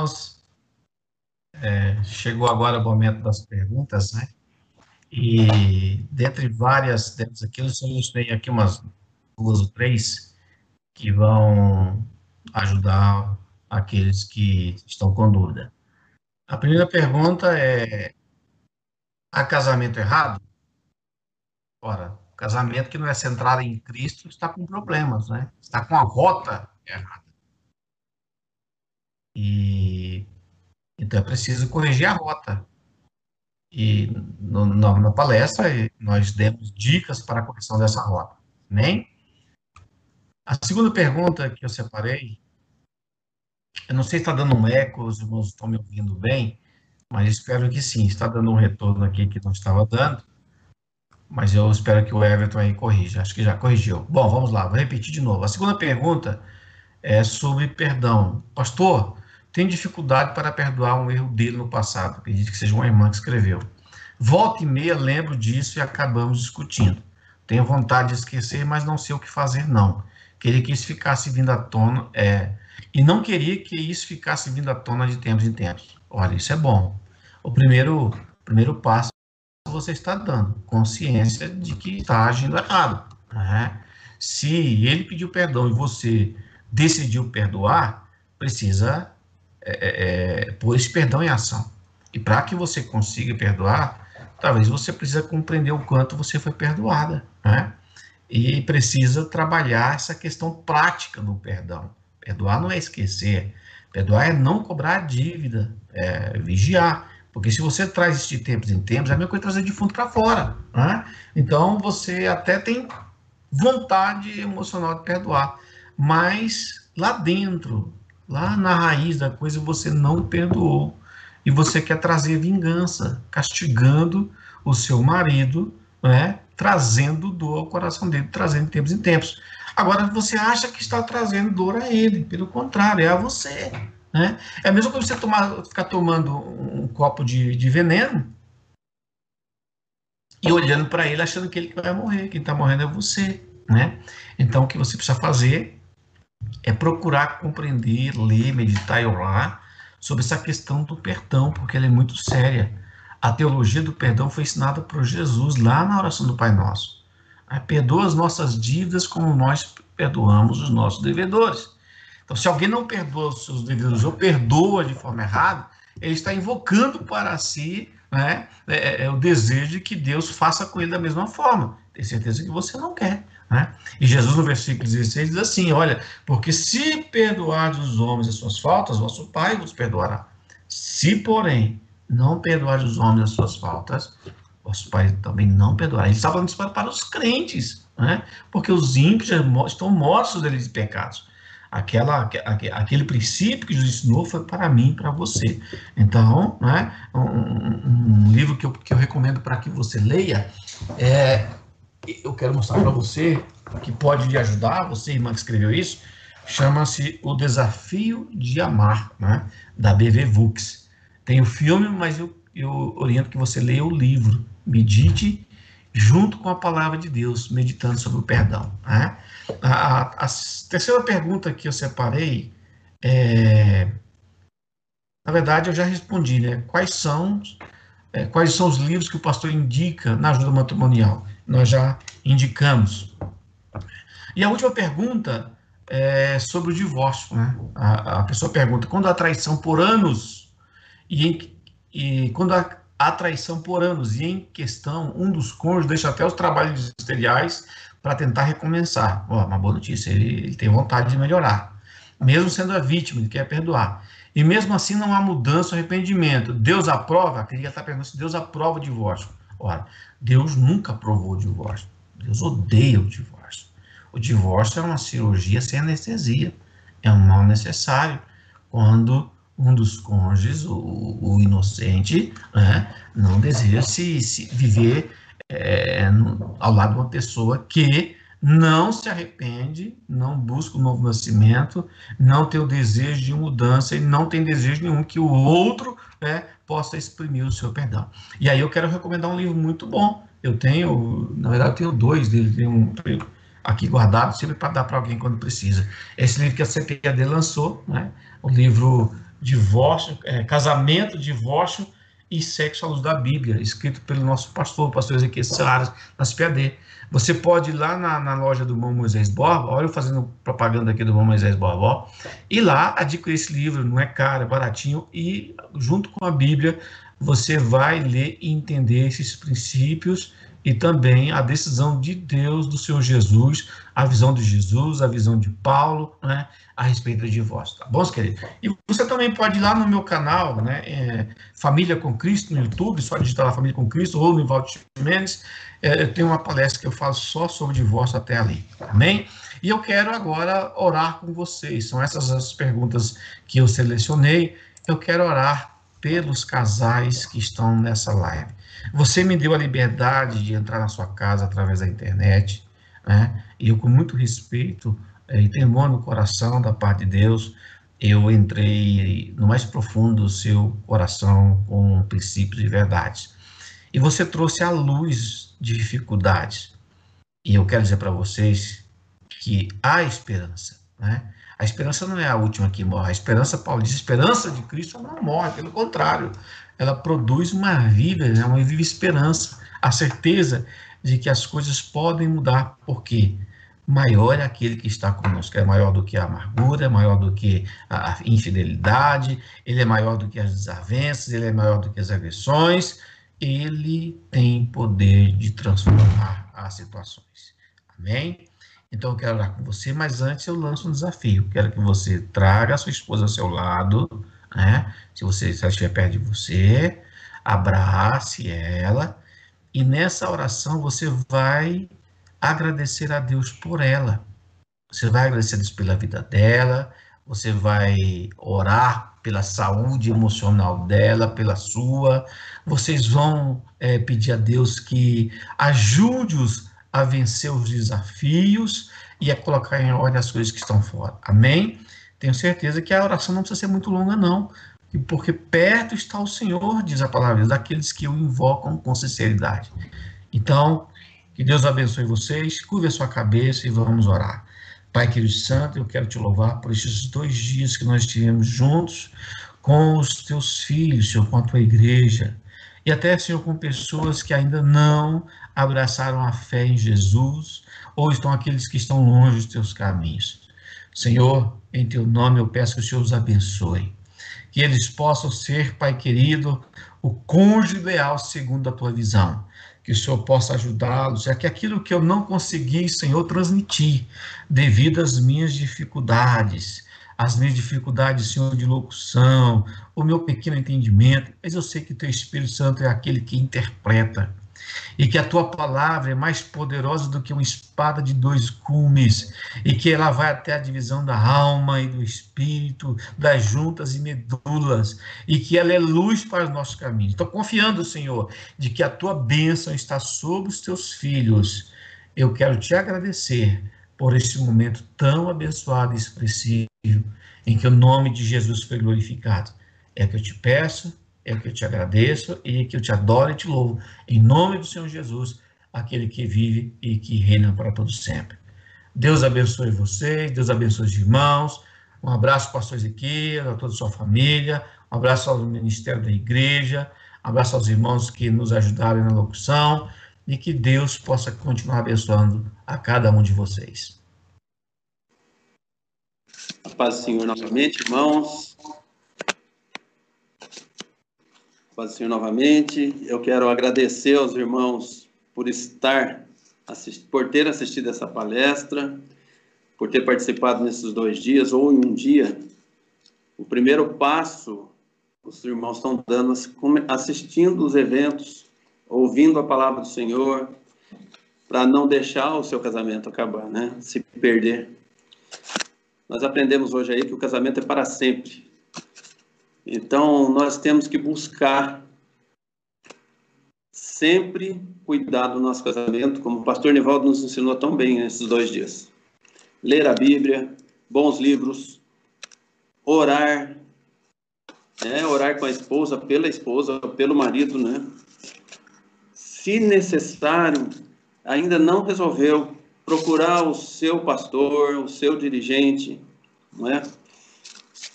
[SPEAKER 5] Irmãos, é, chegou agora o momento das perguntas, né? E dentre várias delas aqui, eu selecionei aqui umas duas ou três que vão ajudar aqueles que estão com dúvida. A primeira pergunta é: há casamento errado? Ora, casamento que não é centrado em Cristo está com problemas, né? Está com a rota errada. E então é preciso corrigir a rota. E no, no, na palestra nós demos dicas para a correção dessa rota. Amém? A segunda pergunta que eu separei, eu não sei se está dando um eco, os irmãos estão me ouvindo bem, mas espero que sim. Está dando um retorno aqui que não estava dando, mas eu espero que o Everton aí corrija. Acho que já corrigiu. Bom, vamos lá, vou repetir de novo. A segunda pergunta é sobre perdão. Pastor, tem dificuldade para perdoar um erro dele no passado. Acredito que seja uma irmã que escreveu. Volta e meia lembro disso e acabamos discutindo. Tenho vontade de esquecer, mas não sei o que fazer, não. Queria que isso ficasse vindo à tona, é, e não queria que isso ficasse vindo à tona de tempos em tempos. Olha, isso é bom. O primeiro, primeiro passo você está dando, consciência de que está agindo errado. Né? Se ele pediu perdão e você decidiu perdoar, precisa é, é, é, pôr esse perdão em ação. E para que você consiga perdoar, talvez você precisa compreender o quanto você foi perdoada, né? E precisa trabalhar essa questão prática do perdão. Perdoar não é esquecer, perdoar é não cobrar a dívida, é vigiar. Porque se você traz isso de tempos em tempos, é a mesma coisa trazer de fundo para fora. Né? Então você até tem vontade emocional de perdoar, mas lá dentro Lá na raiz da coisa você não perdoou. E você quer trazer vingança, castigando o seu marido, né? trazendo dor ao coração dele, trazendo tempos em tempos. Agora você acha que está trazendo dor a ele, pelo contrário, é a você. Né? É a mesma coisa você tomar, ficar tomando um copo de, de veneno e olhando para ele achando que ele vai morrer, quem está morrendo é você. Né? Então o que você precisa fazer é procurar compreender, ler, meditar e orar sobre essa questão do perdão, porque ela é muito séria. A teologia do perdão foi ensinada por Jesus lá na oração do Pai Nosso. Perdoa as nossas dívidas como nós perdoamos os nossos devedores. Então, se alguém não perdoa os seus devedores ou perdoa de forma errada, ele está invocando para si né, é, é, é o desejo de que Deus faça com ele da mesma forma. Tem certeza que você não quer. Né? E Jesus, no versículo 16, diz assim: Olha, porque se perdoardes os homens as suas faltas, vosso Pai vos perdoará. Se, porém, não perdoardes os homens as suas faltas, vosso Pai também não perdoará. Ele está falando isso para, para os crentes, né? porque os ímpios estão mortos deles de pecados. Aquela, aquele princípio que Jesus ensinou foi para mim, para você. Então, né, um, um livro que eu, que eu recomendo para que você leia é eu quero mostrar para você, que pode lhe ajudar, você, irmã que escreveu isso, chama-se O Desafio de Amar, né, da BV Vux. Tem o filme, mas eu, eu oriento que você leia o livro, medite junto com a palavra de Deus, meditando sobre o perdão. Né? A, a, a terceira pergunta que eu separei é, na verdade, eu já respondi, né? Quais são, é, quais são os livros que o pastor indica na ajuda matrimonial? Nós já indicamos. E a última pergunta é sobre o divórcio. Né? A, a pessoa pergunta: quando há traição por anos, e, e quando há, há traição por anos, e em questão, um dos cônjuges deixa até os trabalhos ministeriais para tentar recomeçar. Oh, uma boa notícia, ele, ele tem vontade de melhorar. Mesmo sendo a vítima, ele quer perdoar. E mesmo assim não há mudança ou arrependimento. Deus aprova? Queria estar perguntando se Deus aprova o divórcio. Ora, Deus nunca aprovou o divórcio. Deus odeia o divórcio. O divórcio é uma cirurgia sem anestesia. É um mal necessário quando um dos cônjuges, o, o inocente, né, não deseja se, se viver é, no, ao lado de uma pessoa que não se arrepende, não busca um novo nascimento, não tem o desejo de mudança e não tem desejo nenhum que o outro né, possa exprimir o seu perdão. E aí eu quero recomendar um livro muito bom. Eu tenho, na verdade, eu tenho dois deles, tenho um aqui guardado, sempre para dar para alguém quando precisa. Esse livro que a CPAD lançou, né, o livro divórcio, é, casamento, divórcio e sexo à luz da Bíblia, escrito pelo nosso pastor, o pastor Ezequiel Soares, na CPAD. Você pode ir lá na, na loja do irmão Moisés Borba, olha eu fazendo propaganda aqui do irmão Moisés Borba, e lá adquirir esse livro, não é caro, é baratinho, e junto com a Bíblia você vai ler e entender esses princípios e também a decisão de Deus, do Senhor Jesus, a visão de Jesus, a visão de Paulo, né, a respeito do divórcio, tá bom, querido? E você também pode ir lá no meu canal, né, é, Família com Cristo, no YouTube, só digitar lá Família com Cristo, ou no Ivaldo Mendes, é, eu tenho uma palestra que eu falo só sobre divórcio até ali, amém? E eu quero agora orar com vocês, são essas as perguntas que eu selecionei, eu quero orar pelos casais que estão nessa live. Você me deu a liberdade de entrar na sua casa através da internet, né? E eu, com muito respeito é, e temor no coração da parte de Deus, eu entrei no mais profundo do seu coração com princípios e verdades. E você trouxe à luz dificuldades. E eu quero dizer para vocês que há esperança, né? A esperança não é a última que morre. A esperança, Paulo diz, a esperança de Cristo não morre, pelo contrário, ela produz uma viva, né, uma viva esperança, a certeza de que as coisas podem mudar, porque maior é aquele que está conosco, é maior do que a amargura, é maior do que a infidelidade, ele é maior do que as desavenças, ele é maior do que as agressões, ele tem poder de transformar as situações. Amém? Então eu quero orar com você, mas antes eu lanço um desafio. Quero que você traga a sua esposa ao seu lado, né? Se você se ela estiver perto de você, abrace ela e nessa oração você vai agradecer a Deus por ela. Você vai agradecer a Deus pela vida dela, você vai orar pela saúde emocional dela, pela sua. Vocês vão é, pedir a Deus que ajude-os a vencer os desafios e a colocar em ordem as coisas que estão fora. Amém? Tenho certeza que a oração não precisa ser muito longa, não. Porque perto está o Senhor, diz a palavra, daqueles que o invocam com sinceridade. Então, que Deus abençoe vocês, curve a sua cabeça e vamos orar. Pai querido santo, eu quero te louvar por estes dois dias que nós estivemos juntos com os teus filhos, Senhor, com a tua igreja. E até, Senhor, com pessoas que ainda não abraçaram a fé em Jesus, ou estão aqueles que estão longe dos teus caminhos. Senhor, em teu nome eu peço que o Senhor os abençoe. Que eles possam ser, Pai querido, o cônjuge ideal segundo a tua visão. Que o Senhor possa ajudá-los, é que aquilo que eu não consegui, Senhor, transmitir, devido às minhas dificuldades, as minhas dificuldades, Senhor, de locução, o meu pequeno entendimento, mas eu sei que teu Espírito Santo é aquele que interpreta e que a tua palavra é mais poderosa do que uma espada de dois cumes, e que ela vai até a divisão da alma e do espírito, das juntas e medulas, e que ela é luz para os nossos caminhos. Estou confiando, Senhor, de que a tua bênção está sobre os teus filhos. Eu quero te agradecer por este momento tão abençoado e expressivo, em que o nome de Jesus foi glorificado. É que eu te peço é que eu te agradeço e que eu te adoro e te louvo. Em nome do Senhor Jesus, aquele que vive e que reina para todo sempre. Deus abençoe vocês, Deus abençoe os irmãos. Um abraço, pastor Ezequiel, a toda a sua família. Um abraço ao ministério da igreja. Um abraço aos irmãos que nos ajudaram na locução. E que Deus possa continuar abençoando a cada um de vocês.
[SPEAKER 3] Paz do Senhor novamente, irmãos. Paz do Senhor novamente. Eu quero agradecer aos irmãos por estar, por ter assistido essa palestra, por ter participado nesses dois dias ou em um dia. O primeiro passo os irmãos estão dando assistindo os eventos, ouvindo a palavra do Senhor, para não deixar o seu casamento acabar, né? Se perder. Nós aprendemos hoje aí que o casamento é para sempre. Então, nós temos que buscar sempre cuidar do nosso casamento, como o pastor Nivaldo nos ensinou tão bem nesses dois dias. Ler a Bíblia, bons livros, orar, né? orar com a esposa, pela esposa, pelo marido, né? Se necessário, ainda não resolveu, procurar o seu pastor, o seu dirigente, não é?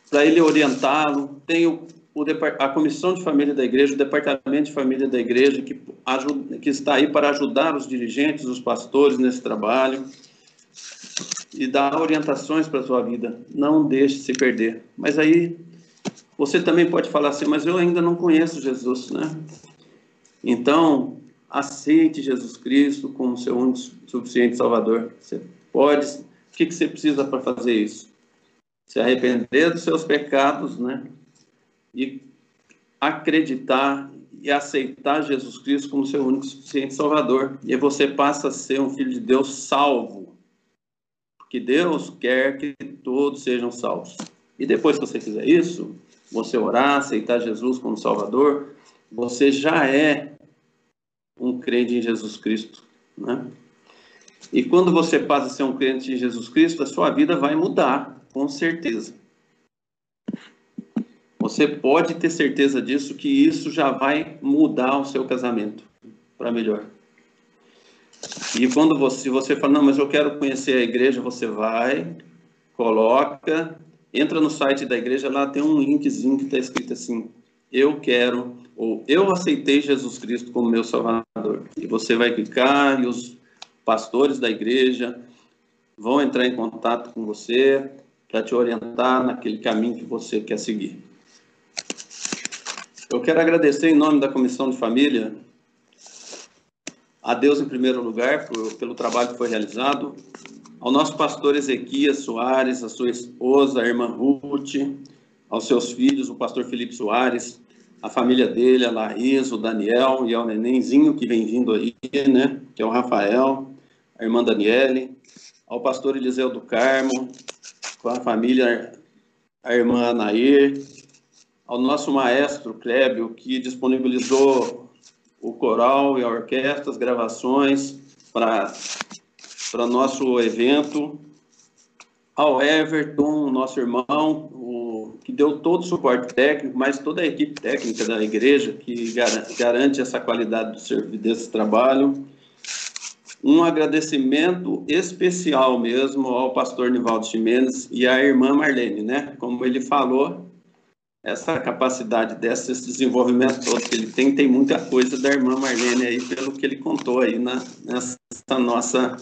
[SPEAKER 3] Para ele orientá-lo. Tem o, o, a comissão de família da igreja, o departamento de família da igreja, que, ajuda, que está aí para ajudar os dirigentes, os pastores nesse trabalho e dar orientações para a sua vida. Não deixe se perder. Mas aí você também pode falar assim, mas eu ainda não conheço Jesus, né? Então, aceite Jesus Cristo como seu único suficiente Salvador. Você pode. O que, que você precisa para fazer isso? Se arrepender dos seus pecados, né? E acreditar e aceitar Jesus Cristo como seu único suficiente Salvador. E você passa a ser um filho de Deus salvo. Porque Deus quer que todos sejam salvos. E depois que você fizer isso, você orar, aceitar Jesus como Salvador, você já é um crente em Jesus Cristo, né? E quando você passa a ser um crente em Jesus Cristo, a sua vida vai mudar, com certeza. Você pode ter certeza disso, que isso já vai mudar o seu casamento para melhor. E quando você, você fala, não, mas eu quero conhecer a igreja, você vai, coloca, entra no site da igreja, lá tem um linkzinho que está escrito assim, eu quero, ou eu aceitei Jesus Cristo como meu Salvador. E você vai clicar e os pastores da igreja vão entrar em contato com você para te orientar naquele caminho que você quer seguir. Eu quero agradecer em nome da Comissão de Família a Deus em primeiro lugar por, pelo trabalho que foi realizado, ao nosso pastor Ezequias Soares, a sua esposa, a irmã Ruth, aos seus filhos, o pastor Felipe Soares, a família dele, a Laís, o Daniel e ao nenenzinho que vem vindo aí, né, que é o Rafael, a irmã Daniele, ao pastor Eliseu do Carmo, com a família, a irmã Anair, ao nosso maestro Clébio, que disponibilizou o coral e a orquestra, as gravações para nosso evento, ao Everton, nosso irmão, o, que deu todo o suporte técnico, mas toda a equipe técnica da igreja que garante essa qualidade do desse trabalho. Um agradecimento especial mesmo ao pastor Nivaldo Ximenes e à irmã Marlene, né? Como ele falou, essa capacidade dessa, esse desenvolvimento todo que ele tem, tem muita coisa da irmã Marlene aí, pelo que ele contou aí na, nessa nossa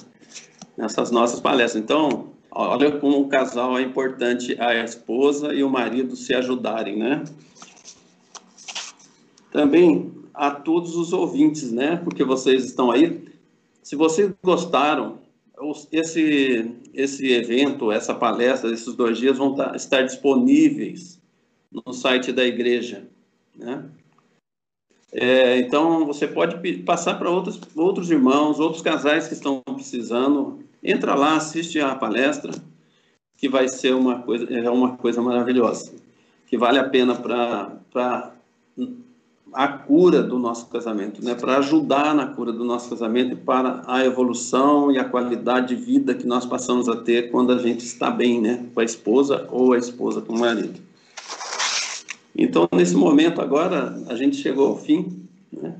[SPEAKER 3] nessas nossas palestras. Então, olha como o casal é importante a esposa e o marido se ajudarem, né? Também a todos os ouvintes, né? Porque vocês estão aí. Se vocês gostaram, esse, esse evento, essa palestra, esses dois dias vão tá, estar disponíveis no site da igreja, né? É, então, você pode passar para outros, outros irmãos, outros casais que estão precisando. Entra lá, assiste a palestra, que vai ser uma coisa, é uma coisa maravilhosa, que vale a pena para a cura do nosso casamento, né? para ajudar na cura do nosso casamento e para a evolução e a qualidade de vida que nós passamos a ter quando a gente está bem né? com a esposa ou a esposa com o marido. Então, nesse momento agora, a gente chegou ao fim. Né?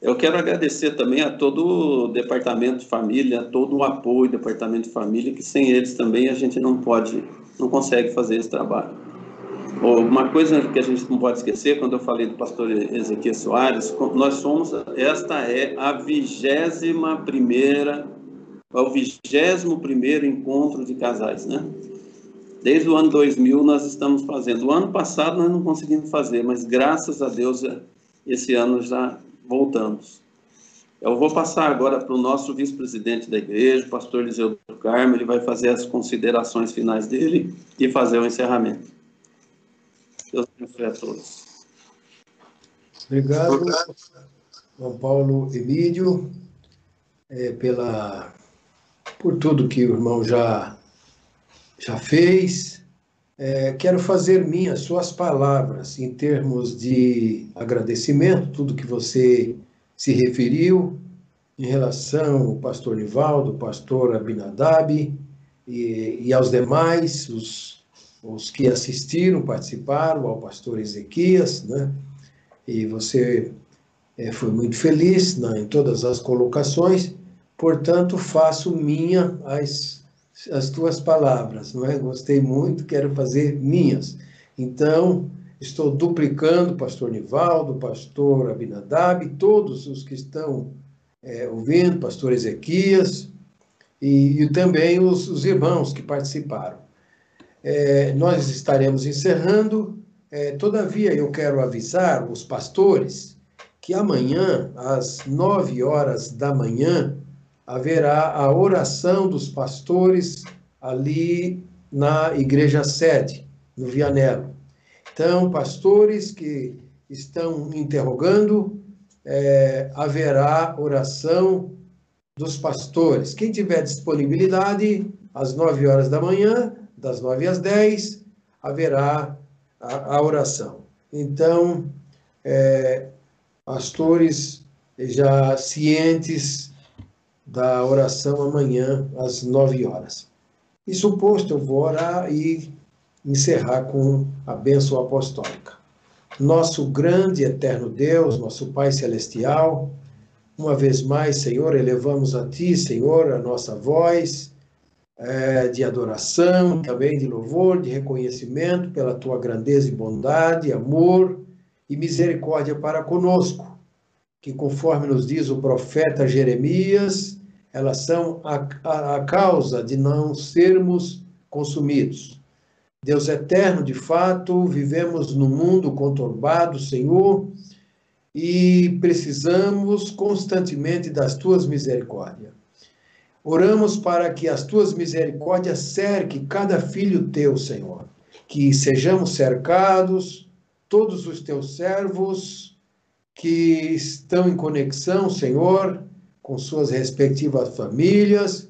[SPEAKER 3] Eu quero agradecer também a todo o Departamento de Família, todo o apoio do Departamento de Família, que sem eles também a gente não pode, não consegue fazer esse trabalho. Uma coisa que a gente não pode esquecer, quando eu falei do pastor Ezequiel Soares, nós somos, esta é a vigésima primeira, é o vigésimo primeiro encontro de casais, né? Desde o ano 2000 nós estamos fazendo. O ano passado nós não conseguimos fazer, mas graças a Deus esse ano já voltamos. Eu vou passar agora para o nosso vice-presidente da igreja, o pastor Eliseu do Carmo, ele vai fazer as considerações finais dele e fazer o encerramento. Deus abençoe a todos.
[SPEAKER 2] Obrigado, João Paulo Emílio, é, pela, por tudo que o irmão já já fez. É, quero fazer minhas suas palavras em termos de agradecimento, tudo que você se referiu em relação ao pastor Nivaldo, pastor Abinadab e, e aos demais, os, os que assistiram, participaram, ao pastor Ezequias, né? E você é, foi muito feliz né, em todas as colocações, portanto, faço minha as as tuas palavras, não é? Gostei muito, quero fazer minhas. Então, estou duplicando pastor Nivaldo, pastor Abinadab, todos os que estão é, ouvindo, pastor Ezequias, e, e também os, os, irmãos que participaram. É, nós estaremos encerrando, é, todavia eu quero avisar os pastores que amanhã, às nove horas da manhã, haverá a oração dos pastores ali na igreja sede, no Vianello. Então, pastores que estão interrogando, é, haverá oração dos pastores. Quem tiver disponibilidade, às 9 horas da manhã, das 9 às 10, haverá a, a oração. Então, é, pastores já cientes da oração amanhã, às 9 horas. E suposto, eu vou orar e encerrar com a bênção apostólica. Nosso grande e eterno Deus, nosso Pai Celestial, uma vez mais, Senhor, elevamos a Ti, Senhor, a nossa voz é, de adoração, também de louvor, de reconhecimento pela Tua grandeza e bondade, amor e misericórdia para conosco, que conforme nos diz o profeta Jeremias, elas são a, a, a causa de não sermos consumidos. Deus eterno, de fato, vivemos num mundo conturbado, Senhor, e precisamos constantemente das tuas misericórdias. Oramos para que as tuas misericórdias cerquem cada filho teu, Senhor, que sejamos cercados, todos os teus servos que estão em conexão, Senhor, com suas respectivas famílias,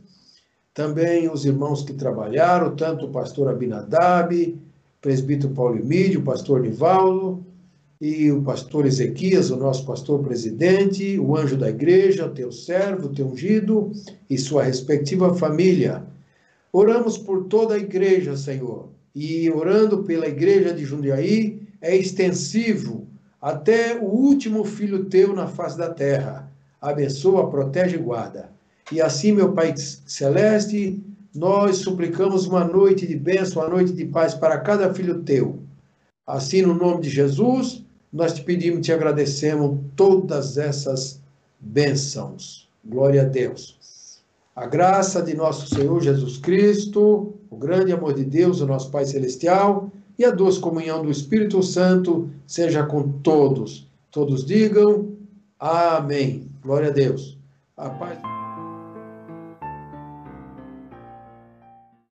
[SPEAKER 2] também os irmãos que trabalharam, tanto o pastor Abinadab, presbítero Paulo Emílio, pastor Nivaldo, e o pastor Ezequias, o nosso pastor presidente, o anjo da igreja, teu servo, teu ungido e sua respectiva família. Oramos por toda a igreja, Senhor, e orando pela igreja de Jundiaí é extensivo até o último filho teu na face da terra. Abençoa, protege e guarda. E assim, meu Pai celeste, nós suplicamos uma noite de bênção, uma noite de paz para cada filho teu. Assim, no nome de Jesus, nós te pedimos, te agradecemos todas essas bênçãos. Glória a Deus. A graça de nosso Senhor Jesus Cristo, o grande amor de Deus, o nosso Pai Celestial, e a doce comunhão do Espírito Santo seja com todos. Todos digam amém. Glória a Deus. A paz.